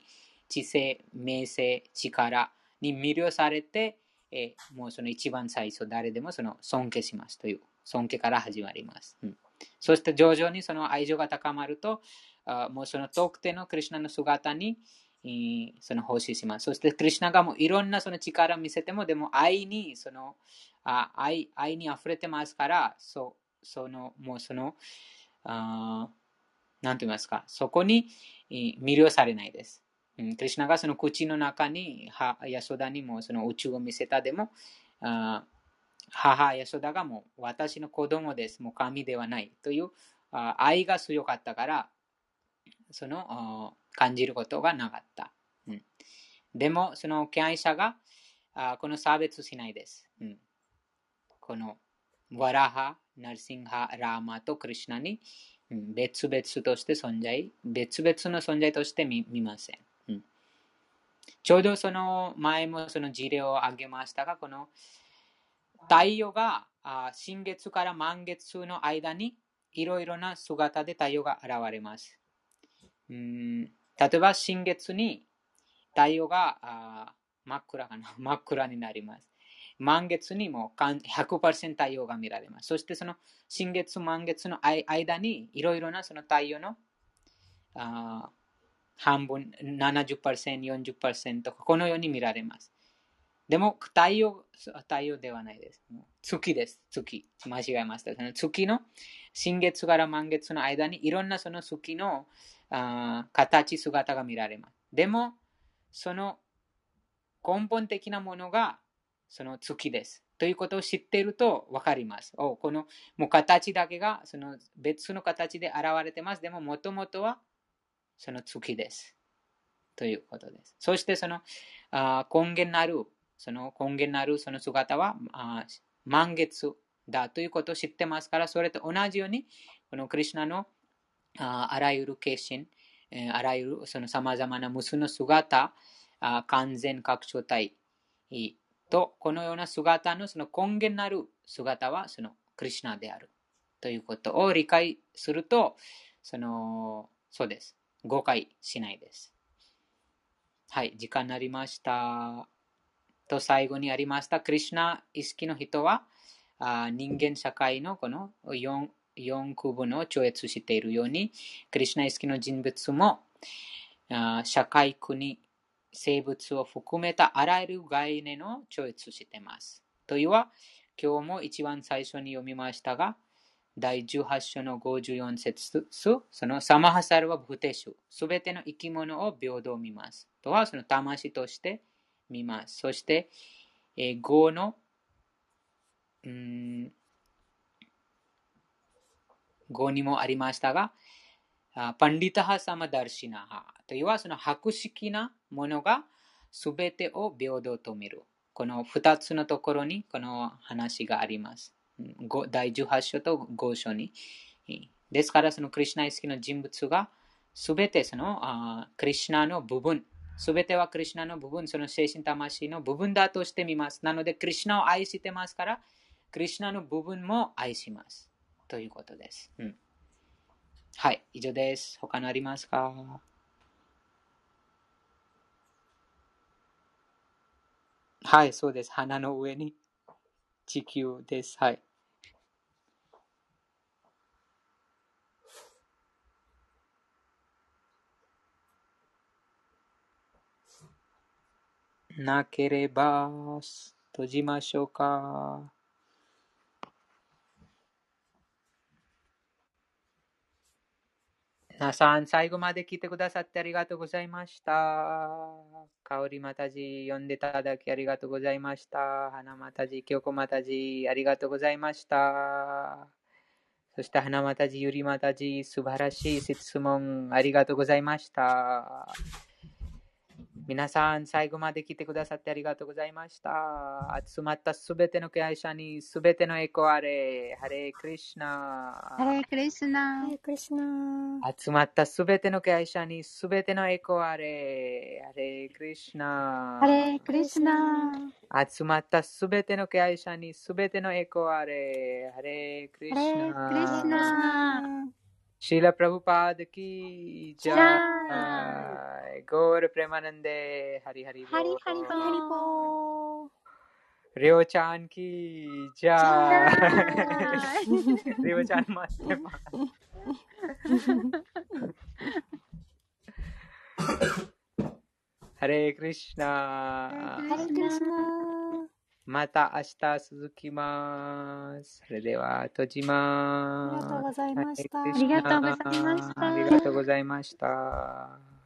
知性、名声、力に魅了されて、えー、もうその一番最初、誰でもその尊敬しますという、尊敬から始まります。うん、そして徐々にその愛情が高まると、あもうその特定のクリュナの姿にえその奉仕します。そして、クリュナがもういろんなその力を見せても、でも愛に、その、あ愛愛に溢れてますから、そその、もうその、あなんと言いますか、そこに魅了されないです。クリュナがその口の中に、ヤソダにもその宇宙を見せたでも、あ母ヤソダがもう私の子供です。もう神ではないという愛が強かったから、その感じることがなかった。うん、でも、その敬愛者があこの差別しないです。うん、このワラハ、ナルシンハ、ラーマとクリュナに、うん、別々として存在、別々の存在として見見ません。ちょうどその前もその事例を挙げましたが、この太陽が新月から満月の間にいろいろな姿で太陽が現れます。うん例えば新月に太陽が真っ暗かな 真っ暗になります。満月にも100%太陽が見られます。そしてその新月、満月の間にいろいろなその太陽のあ半分70%、40%このように見られます。でも太陽、太陽ではないです。月です。月。間違えました。その月の新月から満月の間にいろんなその月のあ形、姿が見られます。でも、その根本的なものがその月です。ということを知っていると分かります。おこのもう形だけがその別の形で現れてます。でも、もともとはその月です。ということです。そしてそのあ根源なる、その根源なるその姿はあ満月だということを知ってますから、それと同じように、このクリュナのああらゆる化身、あらゆるその様々な無数の姿、あ完全拡張体と、このような姿のその根源なる姿はそのクリュナであるということを理解すると、その、そうです。誤解しないです。はい、時間になりました。と最後にありました、クリュナ意識の人は、あ人間社会のこの 4, 4区分を超越しているように、クリュナ意識の人物もあ社会国生物を含めたあらゆる概念を超越しています。というは、今日も一番最初に読みましたが、第18章の54節そのサマハサルはブテシュ、すべての生き物を平等見ます。とは、その魂として見ます。そして、えー、5の、うん、5にもありましたが、パンディタハサマダルシナハというはその博識なものがすべてを平等と見る。この2つのところにこの話があります。第18章と5章に。ですからそのクリュナ意識の人物がすべてそのあクリュナの部分、すべてはクリュナの部分、その精神魂の部分だとしてみます。なのでクリュナを愛してますから、クリュナの部分も愛します。ということです。うんはい、以上です。他のありますか？はい、そうです。花の上に地球です。はい。なければ閉じましょうか。皆さん、最後まで聞いてくださってありがとうございました。香りまたじ、読んでいただきありがとうございました。花またじ、京子またじ、ありがとうございました。そして花またじ、ゆりまたじ、素晴らしい質問ありがとうございました。皆さん、最後まで来てくださってありがとうございました。集まったすべての敬愛者にすべてのエコあれ。ハレークリシナ。ハレークリシナ。ハレークリシナ。集まったすべての敬愛者にすべてのエコあれ。ハレークリシナ。ハレークリシナ。集まったすべての敬愛者にすべてのエコあれ。ハレークリシナ。ハレークリシナ。शिला प्रभुपाद की जय गौर प्रेमानंदे हरि हरि हरि हरि हरि रेवचान की जय रेवचान मास्टर हरे कृष्णा हरे कृष्णा また明日続きます。それでは閉じます。ありがとうございましたありがとうございましたありがとうございました。